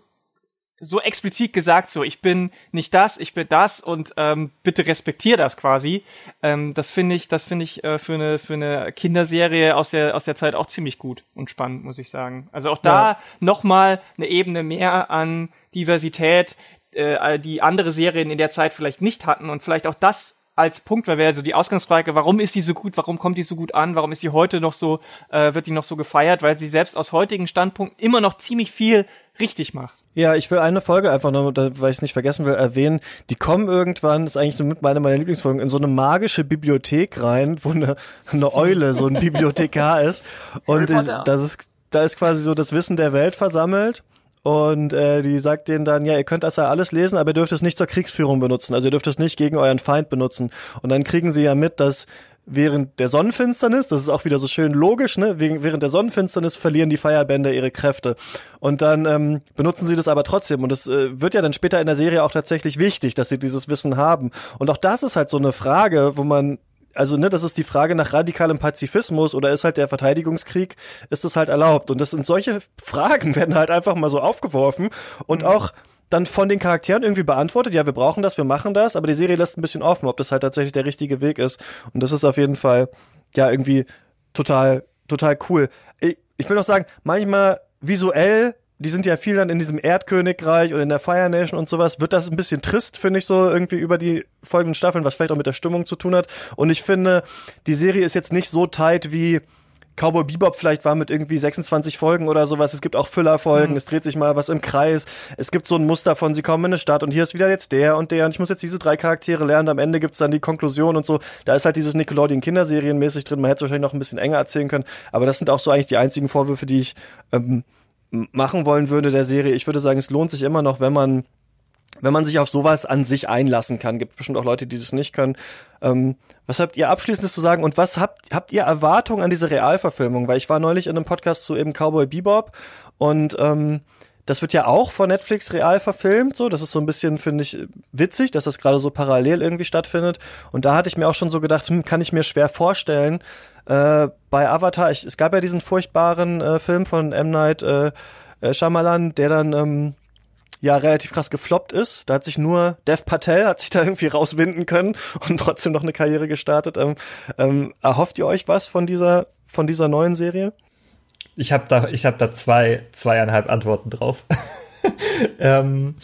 so explizit gesagt, so ich bin nicht das, ich bin das und ähm, bitte respektier das quasi. Ähm, das finde ich, das finde ich äh, für eine für eine Kinderserie aus der aus der Zeit auch ziemlich gut und spannend, muss ich sagen. Also auch da Ja. noch mal eine Ebene mehr an Diversität, äh, die andere Serien in der Zeit vielleicht nicht hatten und vielleicht auch das als Punkt, weil wäre so die Ausgangsfrage, warum ist die so gut, warum kommt die so gut an, warum ist die heute noch so, äh, wird die noch so gefeiert, weil sie selbst aus heutigen Standpunkt immer noch ziemlich viel richtig macht. Ja, ich will eine Folge einfach noch, weil ich es nicht vergessen will, erwähnen. Die kommen irgendwann, ist eigentlich so mit meiner meiner Lieblingsfolgen, in so eine magische Bibliothek rein, wo eine, eine Eule so ein Bibliothekar ist. Und das ist, da ist quasi so das Wissen der Welt versammelt. Und äh, die sagt denen dann, ja, ihr könnt das ja alles lesen, aber ihr dürft es nicht zur Kriegsführung benutzen. Also ihr dürft es nicht gegen euren Feind benutzen. Und dann kriegen sie ja mit, dass während der Sonnenfinsternis, das ist auch wieder so schön logisch, ne? Während der Sonnenfinsternis verlieren die Feierbänder ihre Kräfte. Und dann ähm, benutzen sie das aber trotzdem. Und es äh, wird ja dann später in der Serie auch tatsächlich wichtig, dass sie dieses Wissen haben. Und auch das ist halt so eine Frage, wo man also ne, das ist die Frage nach radikalem Pazifismus oder ist halt der Verteidigungskrieg, ist es halt erlaubt? Und das sind solche Fragen werden halt einfach mal so aufgeworfen und mhm. auch dann von den Charakteren irgendwie beantwortet, ja, wir brauchen das, wir machen das, aber die Serie lässt ein bisschen offen, ob das halt tatsächlich der richtige Weg ist. Und das ist auf jeden Fall, ja, irgendwie total, total cool. Ich, ich will auch sagen, manchmal visuell die sind ja viel dann in diesem Erdkönigreich und in der Fire Nation und sowas, wird das ein bisschen trist, finde ich so irgendwie über die folgenden Staffeln, was vielleicht auch mit der Stimmung zu tun hat. Und ich finde, die Serie ist jetzt nicht so tight wie Cowboy Bebop vielleicht war mit irgendwie 26 Folgen oder sowas. Es gibt auch Füllerfolgen, mhm. es dreht sich mal was im Kreis. Es gibt so ein Muster von, sie kommen in eine Stadt und hier ist wieder jetzt der und der und ich muss jetzt diese drei Charaktere lernen. Am Ende gibt's dann die Konklusion und so. Da ist halt dieses Nickelodeon Kinderserienmäßig drin. Man hätte es wahrscheinlich noch ein bisschen enger erzählen können. Aber das sind auch so eigentlich die einzigen Vorwürfe, die ich ähm, machen wollen würde der Serie. Ich würde sagen, es lohnt sich immer noch, wenn man wenn man sich auf sowas an sich einlassen kann. Gibt bestimmt auch Leute, die das nicht können. Ähm, was habt ihr abschließendes zu sagen und was habt habt ihr Erwartungen an diese Realverfilmung? Weil ich war neulich in einem Podcast zu eben Cowboy Bebop und ähm, das wird ja auch von Netflix real verfilmt, so. Das ist so ein bisschen, finde ich, witzig, dass das gerade so parallel irgendwie stattfindet. Und da hatte ich mir auch schon so gedacht, hm, kann ich mir schwer vorstellen. Äh, bei Avatar, ich, es gab ja diesen furchtbaren äh, Film von M. Night äh, äh, Shyamalan, der dann ähm, ja relativ krass gefloppt ist. Da hat sich nur Dev Patel hat sich da irgendwie rauswinden können und trotzdem noch eine Karriere gestartet. Ähm, ähm, erhofft ihr euch was von dieser von dieser neuen Serie? Ich habe da, ich habe da zwei, zweieinhalb Antworten drauf. ähm,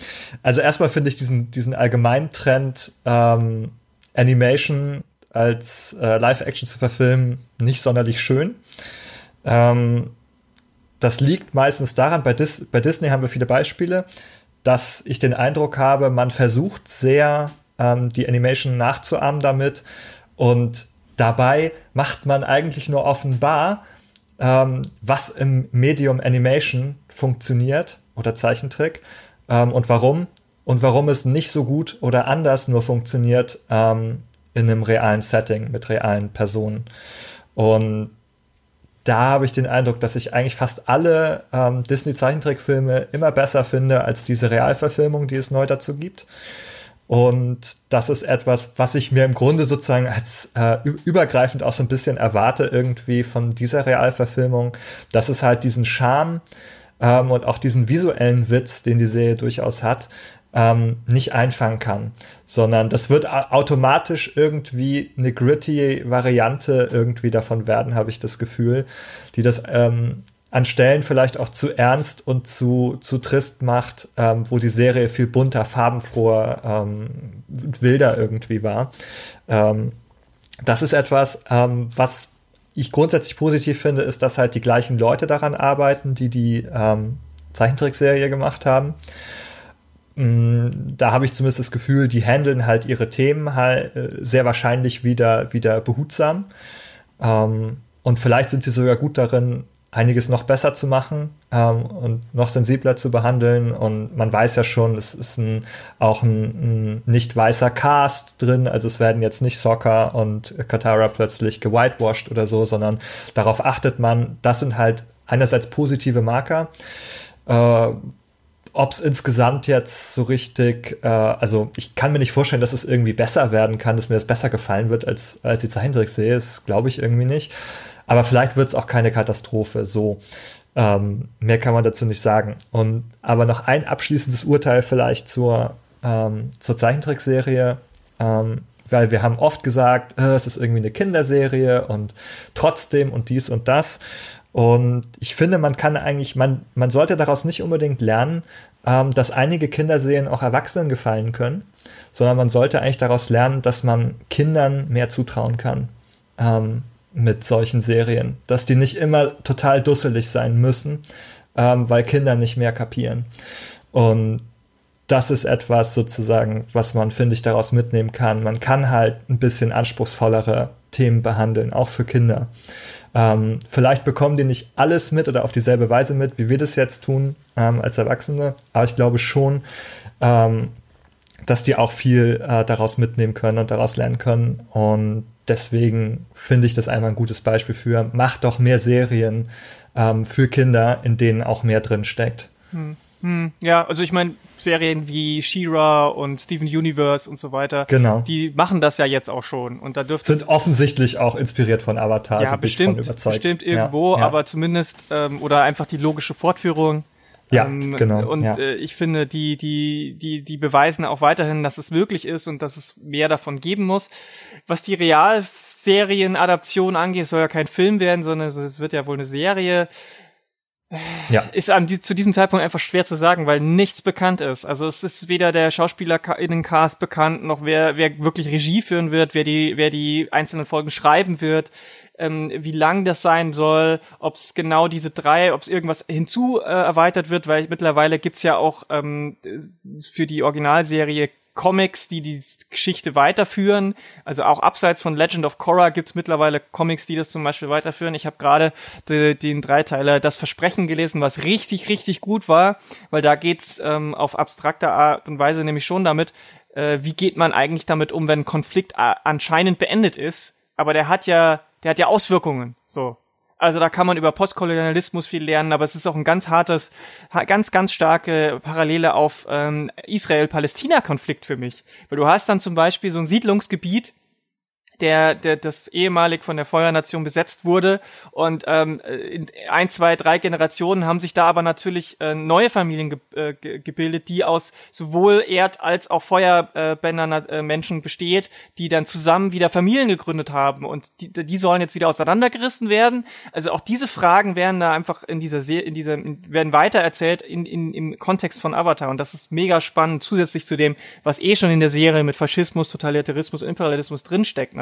also erstmal finde ich diesen, diesen allgemeinen Trend, ähm, Animation als äh, Live-Action zu verfilmen, nicht sonderlich schön. Ähm, das liegt meistens daran, bei, Dis bei Disney haben wir viele Beispiele, dass ich den Eindruck habe, man versucht sehr, ähm, die Animation nachzuahmen damit und dabei macht man eigentlich nur offenbar, ähm, was im Medium Animation funktioniert oder Zeichentrick ähm, und warum und warum es nicht so gut oder anders nur funktioniert ähm, in einem realen Setting mit realen Personen. Und da habe ich den Eindruck, dass ich eigentlich fast alle ähm, Disney-Zeichentrickfilme immer besser finde als diese Realverfilmung, die es neu dazu gibt. Und das ist etwas, was ich mir im Grunde sozusagen als äh, übergreifend auch so ein bisschen erwarte irgendwie von dieser Realverfilmung, dass es halt diesen Charme ähm, und auch diesen visuellen Witz, den die Serie durchaus hat, ähm, nicht einfangen kann, sondern das wird automatisch irgendwie eine gritty Variante irgendwie davon werden, habe ich das Gefühl, die das ähm, an Stellen vielleicht auch zu ernst und zu, zu trist macht, ähm, wo die Serie viel bunter, farbenfroher, ähm, wilder irgendwie war. Ähm, das ist etwas, ähm, was ich grundsätzlich positiv finde, ist, dass halt die gleichen Leute daran arbeiten, die die ähm, Zeichentrickserie gemacht haben. Mm, da habe ich zumindest das Gefühl, die handeln halt ihre Themen halt sehr wahrscheinlich wieder, wieder behutsam. Ähm, und vielleicht sind sie sogar gut darin, einiges noch besser zu machen ähm, und noch sensibler zu behandeln. Und man weiß ja schon, es ist ein, auch ein, ein nicht weißer Cast drin. Also es werden jetzt nicht Soccer und Katara plötzlich gewhitewashed oder so, sondern darauf achtet man. Das sind halt einerseits positive Marker. Äh, ob es insgesamt jetzt so richtig, äh, also ich kann mir nicht vorstellen, dass es irgendwie besser werden kann, dass mir das besser gefallen wird als, als die Zeichentrickserie. Das glaube ich irgendwie nicht. Aber vielleicht wird es auch keine Katastrophe. So. Ähm, mehr kann man dazu nicht sagen. Und aber noch ein abschließendes Urteil vielleicht zur, ähm, zur Zeichentrickserie. Ähm, weil wir haben oft gesagt, äh, es ist irgendwie eine Kinderserie und trotzdem und dies und das. Und ich finde, man kann eigentlich, man, man sollte daraus nicht unbedingt lernen, ähm, dass einige Kinderserien auch Erwachsenen gefallen können, sondern man sollte eigentlich daraus lernen, dass man Kindern mehr zutrauen kann ähm, mit solchen Serien. Dass die nicht immer total dusselig sein müssen, ähm, weil Kinder nicht mehr kapieren. Und das ist etwas sozusagen, was man, finde ich, daraus mitnehmen kann. Man kann halt ein bisschen anspruchsvollere Themen behandeln, auch für Kinder. Ähm, vielleicht bekommen die nicht alles mit oder auf dieselbe Weise mit, wie wir das jetzt tun ähm, als Erwachsene, aber ich glaube schon, ähm, dass die auch viel äh, daraus mitnehmen können und daraus lernen können. Und deswegen finde ich das einfach ein gutes Beispiel für, macht doch mehr Serien ähm, für Kinder, in denen auch mehr drin steckt. Hm. Hm, ja, also ich meine, Serien wie She-Ra und Steven Universe und so weiter, genau. die machen das ja jetzt auch schon. Und da dürfte sind offensichtlich auch inspiriert von Avatar. Ja, bestimmt, bestimmt irgendwo, ja, ja. aber zumindest ähm, oder einfach die logische Fortführung. Ja, ähm, genau. Und ja. äh, ich finde, die, die, die, die beweisen auch weiterhin, dass es möglich ist und dass es mehr davon geben muss. Was die Realserienadaption angeht, soll ja kein Film werden, sondern es wird ja wohl eine Serie ja. ist an die, zu diesem Zeitpunkt einfach schwer zu sagen, weil nichts bekannt ist. Also es ist weder der Schauspielerinnencast bekannt, noch wer, wer wirklich Regie führen wird, wer die, wer die einzelnen Folgen schreiben wird, ähm, wie lang das sein soll, ob es genau diese drei, ob es irgendwas hinzu äh, erweitert wird, weil mittlerweile gibt's ja auch ähm, für die Originalserie Comics, die die Geschichte weiterführen. Also auch abseits von Legend of Korra gibt's mittlerweile Comics, die das zum Beispiel weiterführen. Ich habe gerade de, den Dreiteiler Das Versprechen gelesen, was richtig, richtig gut war, weil da geht's ähm, auf abstrakte Art und Weise nämlich schon damit, äh, wie geht man eigentlich damit um, wenn Konflikt äh, anscheinend beendet ist. Aber der hat ja, der hat ja Auswirkungen. So. Also da kann man über Postkolonialismus viel lernen, aber es ist auch ein ganz hartes, ganz, ganz starke Parallele auf ähm, Israel-Palästina-Konflikt für mich. Weil du hast dann zum Beispiel so ein Siedlungsgebiet, der, der das ehemalig von der Feuernation besetzt wurde. Und ähm, in ein, zwei, drei Generationen haben sich da aber natürlich äh, neue Familien ge äh, gebildet, die aus sowohl Erd- als auch Feuerbändern äh, Menschen besteht, die dann zusammen wieder Familien gegründet haben. Und die, die sollen jetzt wieder auseinandergerissen werden. Also auch diese Fragen werden da einfach in dieser Serie, in dieser, in, werden weitererzählt in, in, im Kontext von Avatar. Und das ist mega spannend, zusätzlich zu dem, was eh schon in der Serie mit Faschismus, Totalitarismus, Imperialismus drinsteckt.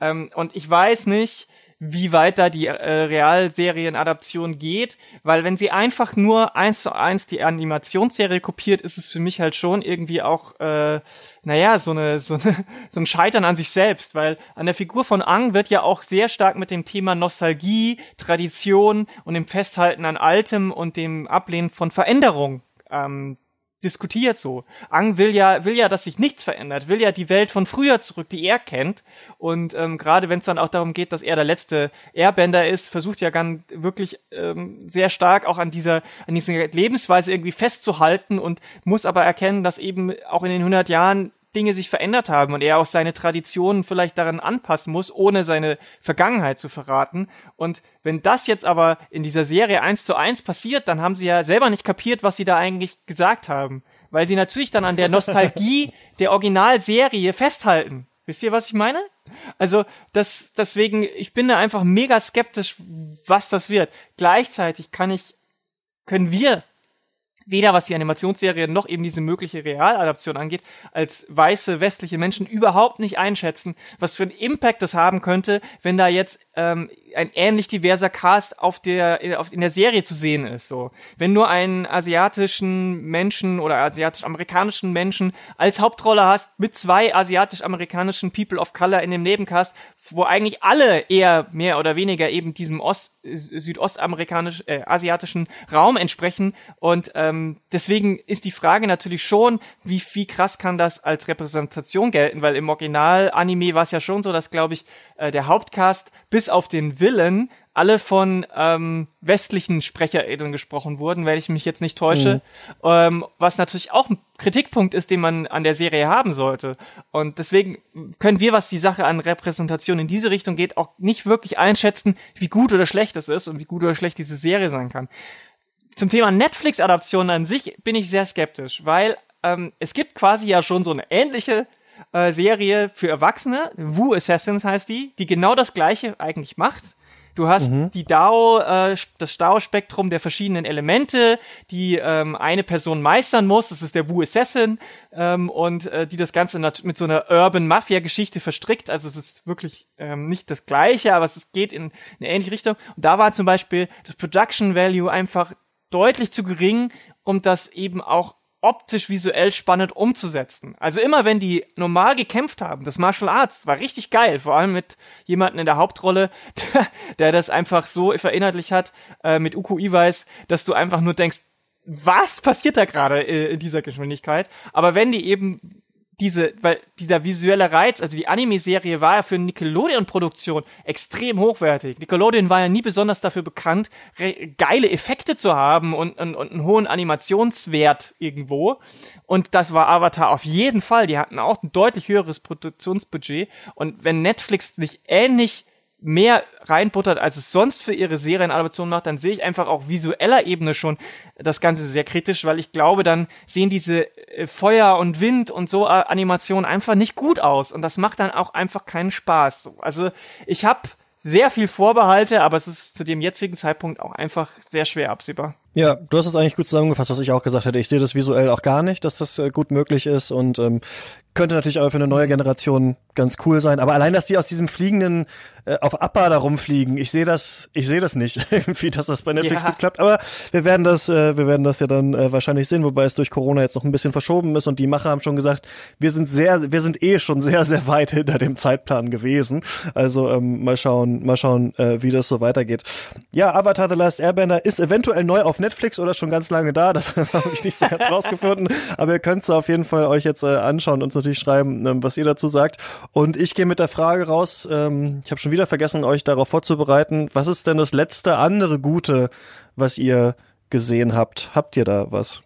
Ähm, und ich weiß nicht, wie weit da die äh, Realserienadaption geht, weil wenn sie einfach nur eins zu eins die Animationsserie kopiert, ist es für mich halt schon irgendwie auch, äh, naja, so eine, so eine, so ein Scheitern an sich selbst, weil an der Figur von Ang wird ja auch sehr stark mit dem Thema Nostalgie, Tradition und dem Festhalten an Altem und dem Ablehnen von Veränderung ähm, diskutiert so. Ang will ja, will ja, dass sich nichts verändert, will ja die Welt von früher zurück, die er kennt. Und ähm, gerade wenn es dann auch darum geht, dass er der letzte Airbender ist, versucht ja ganz wirklich ähm, sehr stark auch an dieser, an dieser Lebensweise irgendwie festzuhalten und muss aber erkennen, dass eben auch in den 100 Jahren Dinge sich verändert haben und er auch seine Traditionen vielleicht daran anpassen muss, ohne seine Vergangenheit zu verraten. Und wenn das jetzt aber in dieser Serie eins zu eins passiert, dann haben sie ja selber nicht kapiert, was sie da eigentlich gesagt haben. Weil sie natürlich dann an der Nostalgie der Originalserie festhalten. Wisst ihr, was ich meine? Also, das, deswegen, ich bin da einfach mega skeptisch, was das wird. Gleichzeitig kann ich, können wir weder was die Animationsserie noch eben diese mögliche Realadaption angeht, als weiße westliche Menschen überhaupt nicht einschätzen, was für einen Impact das haben könnte, wenn da jetzt ähm, ein ähnlich diverser Cast auf der auf, in der Serie zu sehen ist. So, wenn nur einen asiatischen Menschen oder asiatisch-amerikanischen Menschen als Hauptrolle hast mit zwei asiatisch-amerikanischen People of Color in dem Nebencast, wo eigentlich alle eher mehr oder weniger eben diesem Ost südostamerikanischen äh, asiatischen Raum entsprechen und ähm, deswegen ist die Frage natürlich schon, wie wie krass kann das als Repräsentation gelten, weil im Original Anime war es ja schon so, dass glaube ich äh, der Hauptcast bis auf den Villain alle von ähm, westlichen SprecherInnen gesprochen wurden, wenn ich mich jetzt nicht täusche. Mhm. Ähm, was natürlich auch ein Kritikpunkt ist, den man an der Serie haben sollte. Und deswegen können wir, was die Sache an Repräsentation in diese Richtung geht, auch nicht wirklich einschätzen, wie gut oder schlecht es ist und wie gut oder schlecht diese Serie sein kann. Zum Thema Netflix-Adaption an sich bin ich sehr skeptisch, weil ähm, es gibt quasi ja schon so eine ähnliche äh, Serie für Erwachsene, Wu Assassins heißt die, die genau das gleiche eigentlich macht. Du hast mhm. die DAO, äh, das DAO-Spektrum der verschiedenen Elemente, die ähm, eine Person meistern muss. Das ist der Wu Assassin ähm, und äh, die das Ganze mit so einer Urban Mafia-Geschichte verstrickt. Also es ist wirklich ähm, nicht das Gleiche, aber es geht in eine ähnliche Richtung. Und da war zum Beispiel das Production Value einfach deutlich zu gering, um das eben auch optisch visuell spannend umzusetzen. Also immer wenn die normal gekämpft haben, das Martial Arts war richtig geil, vor allem mit jemanden in der Hauptrolle, der, der das einfach so verinnerlicht hat, äh, mit Uku Iwais, dass du einfach nur denkst, was passiert da gerade äh, in dieser Geschwindigkeit? Aber wenn die eben diese, weil dieser visuelle Reiz, also die Anime-Serie war ja für Nickelodeon-Produktion extrem hochwertig. Nickelodeon war ja nie besonders dafür bekannt, geile Effekte zu haben und, und, und einen hohen Animationswert irgendwo. Und das war Avatar auf jeden Fall. Die hatten auch ein deutlich höheres Produktionsbudget. Und wenn Netflix sich ähnlich mehr reinbuttert, als es sonst für ihre Serienadaption macht, dann sehe ich einfach auch visueller Ebene schon das Ganze sehr kritisch, weil ich glaube, dann sehen diese äh, Feuer und Wind und so äh, Animationen einfach nicht gut aus und das macht dann auch einfach keinen Spaß. Also ich habe sehr viel Vorbehalte, aber es ist zu dem jetzigen Zeitpunkt auch einfach sehr schwer absehbar. Ja, du hast es eigentlich gut zusammengefasst, was ich auch gesagt hätte. Ich sehe das visuell auch gar nicht, dass das äh, gut möglich ist und ähm, könnte natürlich auch für eine neue Generation ganz cool sein. Aber allein, dass die aus diesem fliegenden äh, auf Appa da rumfliegen, ich sehe das, ich sehe das nicht irgendwie, dass das bei Netflix ja. gut klappt. Aber wir werden das, äh, wir werden das ja dann äh, wahrscheinlich sehen, wobei es durch Corona jetzt noch ein bisschen verschoben ist und die Macher haben schon gesagt, wir sind sehr, wir sind eh schon sehr, sehr weit hinter dem Zeitplan gewesen. Also ähm, mal schauen, mal schauen, äh, wie das so weitergeht. Ja, Avatar The Last Airbender ist eventuell neu auf Netflix oder schon ganz lange da. Das habe ich nicht so ganz rausgefunden. Aber ihr könnt es auf jeden Fall euch jetzt äh, anschauen und natürlich schreiben, ähm, was ihr dazu sagt. Und ich gehe mit der Frage raus, ähm, ich habe schon wieder vergessen, euch darauf vorzubereiten. Was ist denn das letzte andere Gute, was ihr gesehen habt? Habt ihr da was?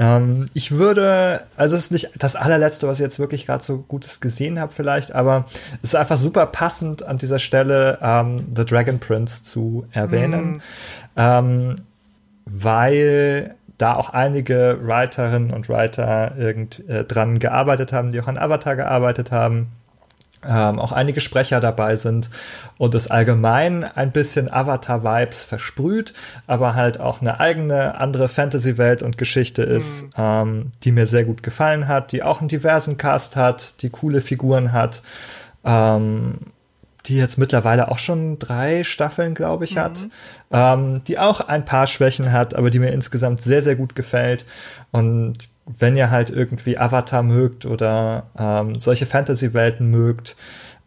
Ähm, ich würde, also es ist nicht das allerletzte, was ich jetzt wirklich gerade so Gutes gesehen habe vielleicht, aber es ist einfach super passend an dieser Stelle ähm, The Dragon Prince zu erwähnen. Mm. Ähm, weil da auch einige Writerinnen und Writer irgend, äh, dran gearbeitet haben, die auch an Avatar gearbeitet haben. Ähm, auch einige Sprecher dabei sind und es allgemein ein bisschen Avatar-Vibes versprüht, aber halt auch eine eigene andere Fantasy-Welt und Geschichte ist, mhm. ähm, die mir sehr gut gefallen hat, die auch einen diversen Cast hat, die coole Figuren hat. Ähm, die jetzt mittlerweile auch schon drei Staffeln, glaube ich, mhm. hat, ähm, die auch ein paar Schwächen hat, aber die mir insgesamt sehr, sehr gut gefällt. Und wenn ihr halt irgendwie Avatar mögt oder ähm, solche Fantasy-Welten mögt,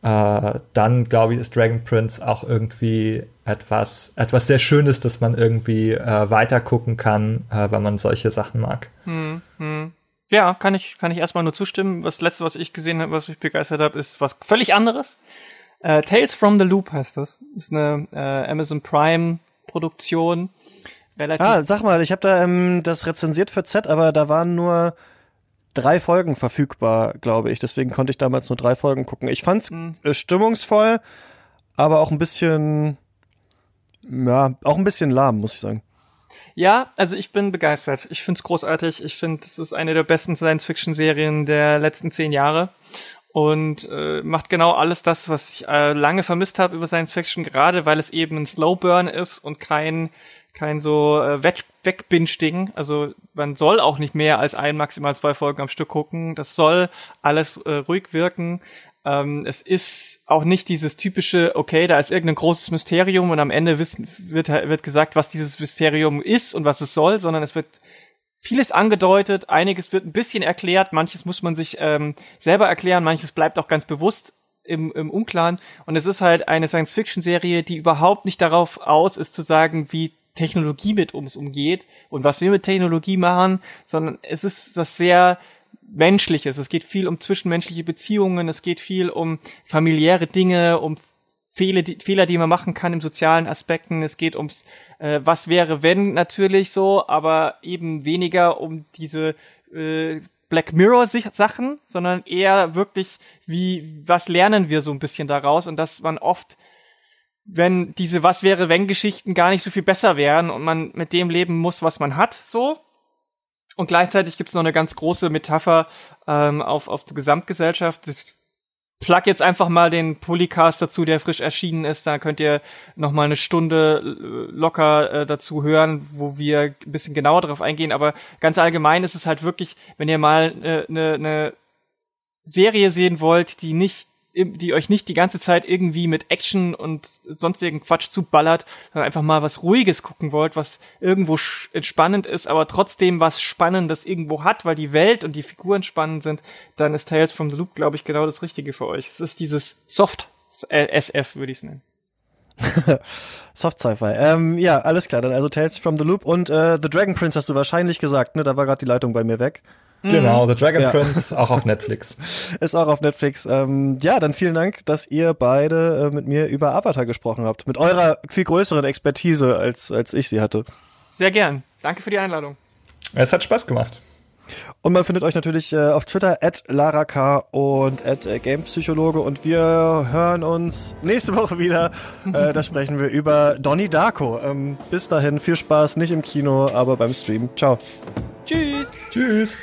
äh, dann glaube ich, ist Dragon Prince auch irgendwie etwas, etwas sehr Schönes, dass man irgendwie äh, weiter gucken kann, äh, wenn man solche Sachen mag. Mhm. Ja, kann ich, kann ich erstmal nur zustimmen. Das letzte, was ich gesehen habe, was mich begeistert habe, ist was völlig anderes. Äh, Tales from the Loop heißt das. Ist eine äh, Amazon Prime Produktion. Relativ ah, sag mal, ich habe da ähm, das rezensiert für Z, aber da waren nur drei Folgen verfügbar, glaube ich. Deswegen konnte ich damals nur drei Folgen gucken. Ich fand's mhm. stimmungsvoll, aber auch ein bisschen, ja, auch ein bisschen lahm, muss ich sagen. Ja, also ich bin begeistert. Ich find's großartig. Ich finde, es ist eine der besten Science-Fiction-Serien der letzten zehn Jahre und äh, macht genau alles das, was ich äh, lange vermisst habe über Science Fiction, gerade weil es eben ein Slow Burn ist und kein kein so äh, Wegbinge-Ding. Also man soll auch nicht mehr als ein, maximal zwei Folgen am Stück gucken. Das soll alles äh, ruhig wirken. Ähm, es ist auch nicht dieses typische, okay, da ist irgendein großes Mysterium und am Ende wissen, wird, wird gesagt, was dieses Mysterium ist und was es soll, sondern es wird vieles angedeutet, einiges wird ein bisschen erklärt, manches muss man sich ähm, selber erklären, manches bleibt auch ganz bewusst im, im Unklaren. Und es ist halt eine Science-Fiction-Serie, die überhaupt nicht darauf aus ist zu sagen, wie Technologie mit uns umgeht und was wir mit Technologie machen, sondern es ist das sehr Menschliches. Es geht viel um zwischenmenschliche Beziehungen, es geht viel um familiäre Dinge, um Fehler, die, Fehler, die man machen kann im sozialen Aspekten. Es geht ums, äh, was wäre wenn natürlich so, aber eben weniger um diese äh, Black Mirror Sachen, sondern eher wirklich wie, was lernen wir so ein bisschen daraus und dass man oft wenn diese Was wäre wenn Geschichten gar nicht so viel besser wären und man mit dem leben muss, was man hat, so. Und gleichzeitig gibt's noch eine ganz große Metapher ähm, auf, auf die Gesamtgesellschaft. Plug jetzt einfach mal den Polycast dazu, der frisch erschienen ist. Da könnt ihr noch mal eine Stunde äh, locker äh, dazu hören, wo wir ein bisschen genauer darauf eingehen. Aber ganz allgemein ist es halt wirklich, wenn ihr mal eine äh, ne, ne Serie sehen wollt, die nicht die euch nicht die ganze Zeit irgendwie mit Action und sonstigen Quatsch zuballert, sondern einfach mal was Ruhiges gucken wollt, was irgendwo entspannend ist, aber trotzdem was Spannendes irgendwo hat, weil die Welt und die Figuren spannend sind, dann ist Tales from the Loop, glaube ich, genau das Richtige für euch. Es ist dieses Soft SF, würde ich es nennen. Soft Sci-Fi. Ähm, ja, alles klar. Dann also Tales from the Loop und äh, The Dragon Prince hast du wahrscheinlich gesagt, ne? Da war gerade die Leitung bei mir weg. Genau, The Dragon ja. Prince, auch auf Netflix. Ist auch auf Netflix. Ähm, ja, dann vielen Dank, dass ihr beide äh, mit mir über Avatar gesprochen habt. Mit eurer viel größeren Expertise, als, als ich sie hatte. Sehr gern. Danke für die Einladung. Es hat Spaß gemacht. Und man findet euch natürlich äh, auf Twitter at LaraK und at äh, Gamepsychologe und wir hören uns nächste Woche wieder. äh, da sprechen wir über Donnie Darko. Ähm, bis dahin, viel Spaß, nicht im Kino, aber beim Stream. Ciao. Tschüss. Tschüss.